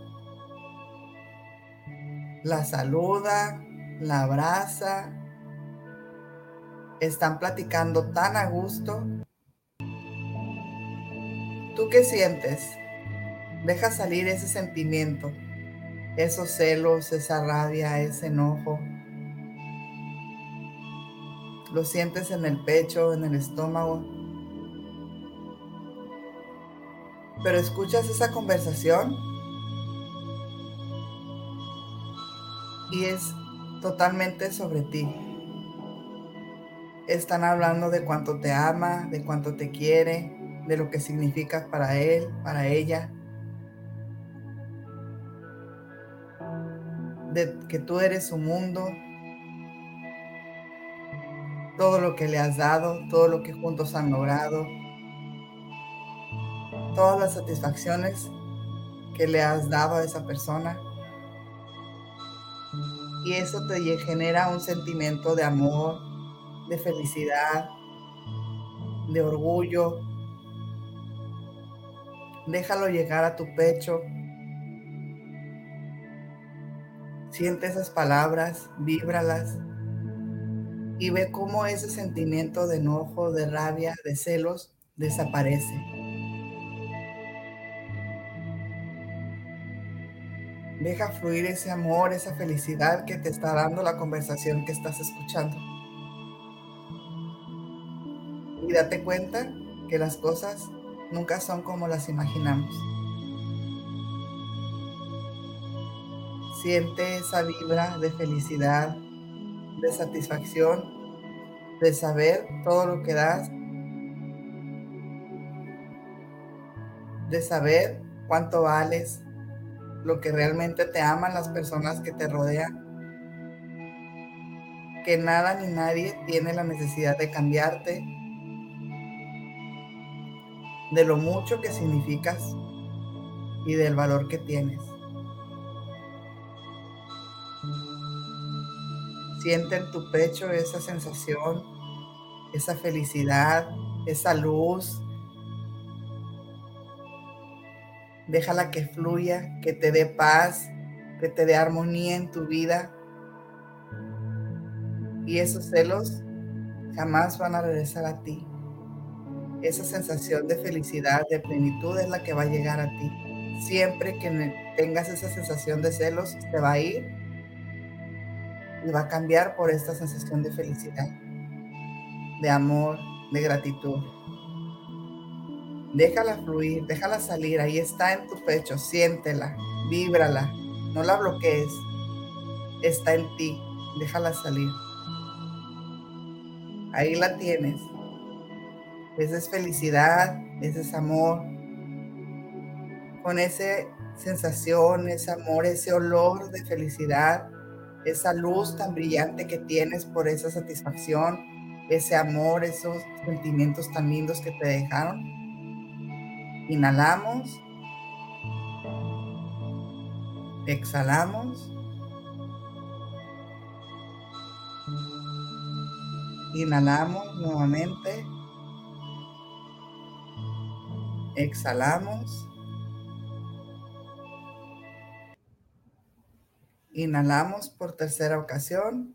La saluda, la abraza, están platicando tan a gusto. ¿Tú qué sientes? Deja salir ese sentimiento, esos celos, esa rabia, ese enojo. Lo sientes en el pecho, en el estómago. Pero escuchas esa conversación y es totalmente sobre ti. Están hablando de cuánto te ama, de cuánto te quiere, de lo que significas para él, para ella. De que tú eres su mundo. Todo lo que le has dado, todo lo que juntos han logrado. Todas las satisfacciones que le has dado a esa persona y eso te genera un sentimiento de amor, de felicidad, de orgullo. Déjalo llegar a tu pecho. Siente esas palabras, víbralas y ve cómo ese sentimiento de enojo, de rabia, de celos desaparece. Deja fluir ese amor, esa felicidad que te está dando la conversación que estás escuchando. Y date cuenta que las cosas nunca son como las imaginamos. Siente esa vibra de felicidad, de satisfacción, de saber todo lo que das, de saber cuánto vales, lo que realmente te aman las personas que te rodean. Que nada ni nadie tiene la necesidad de cambiarte, de lo mucho que significas y del valor que tienes. Siente en tu pecho esa sensación, esa felicidad, esa luz, Déjala que fluya, que te dé paz, que te dé armonía en tu vida. Y esos celos jamás van a regresar a ti. Esa sensación de felicidad, de plenitud es la que va a llegar a ti. Siempre que tengas esa sensación de celos, te va a ir y va a cambiar por esta sensación de felicidad, de amor, de gratitud. Déjala fluir, déjala salir, ahí está en tu pecho, siéntela, víbrala, no la bloquees, está en ti, déjala salir. Ahí la tienes. Esa es felicidad, ese es amor. Con esa sensación, ese amor, ese olor de felicidad, esa luz tan brillante que tienes por esa satisfacción, ese amor, esos sentimientos tan lindos que te dejaron. Inhalamos. Exhalamos. Inhalamos nuevamente. Exhalamos. Inhalamos por tercera ocasión.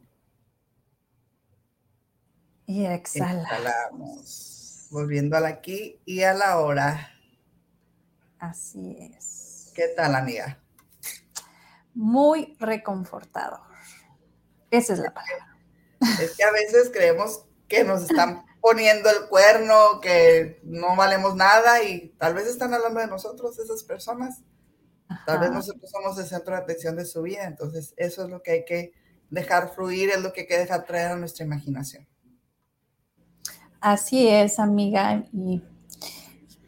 Y exhalamos. Volviendo al aquí y a la hora. Así es. ¿Qué tal, amiga? Muy reconfortador. Esa es la palabra. Es que a veces creemos que nos están poniendo el cuerno, que no valemos nada y tal vez están hablando de nosotros, esas personas. Tal vez nosotros somos el centro de atención de su vida, entonces eso es lo que hay que dejar fluir, es lo que hay que dejar traer a nuestra imaginación. Así es, amiga. Y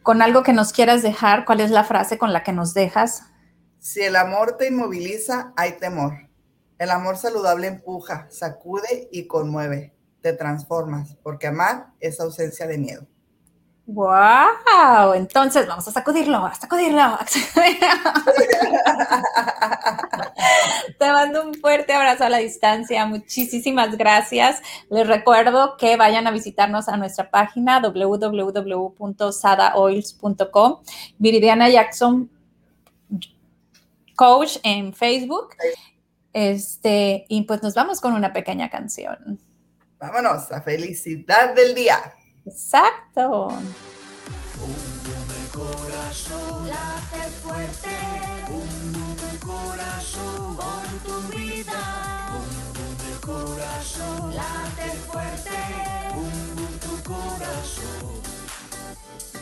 con algo que nos quieras dejar, ¿cuál es la frase con la que nos dejas? Si el amor te inmoviliza, hay temor. El amor saludable empuja, sacude y conmueve. Te transformas, porque amar es ausencia de miedo. ¡Wow! Entonces vamos a sacudirlo, a sacudirlo. (laughs) (laughs) Te mando un fuerte abrazo a la distancia. Muchísimas gracias. Les recuerdo que vayan a visitarnos a nuestra página www.sadaoils.com. Viridiana Jackson Coach en Facebook. Este, y pues nos vamos con una pequeña canción. Vámonos, la felicidad del día. Exacto. corazón late fuerte,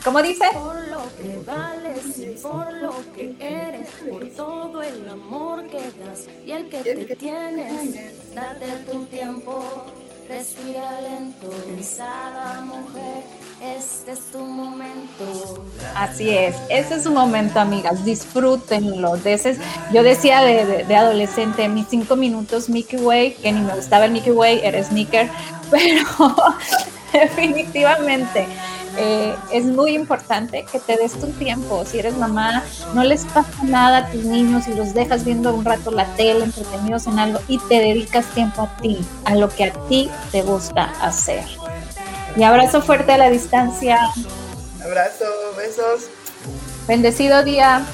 ¿Cómo dice? Por lo que vales y por lo que eres, por todo el amor que das y el que te tienes, date tu tiempo Respira lento, pensada mujer, este es tu momento. Así es, ese es su momento, amigas, disfrútenlo. De yo decía de, de, adolescente, mis cinco minutos Mickey Way, que ni me gustaba el Mickey Way, era sneaker, (laughs) pero (laughs) definitivamente eh, es muy importante que te des tu tiempo. Si eres mamá, no les pasa nada a tus niños y los dejas viendo un rato la tele, entretenidos en algo y te dedicas tiempo a ti, a lo que a ti te gusta hacer. Y abrazo fuerte a la distancia. Abrazo, besos. Bendecido día.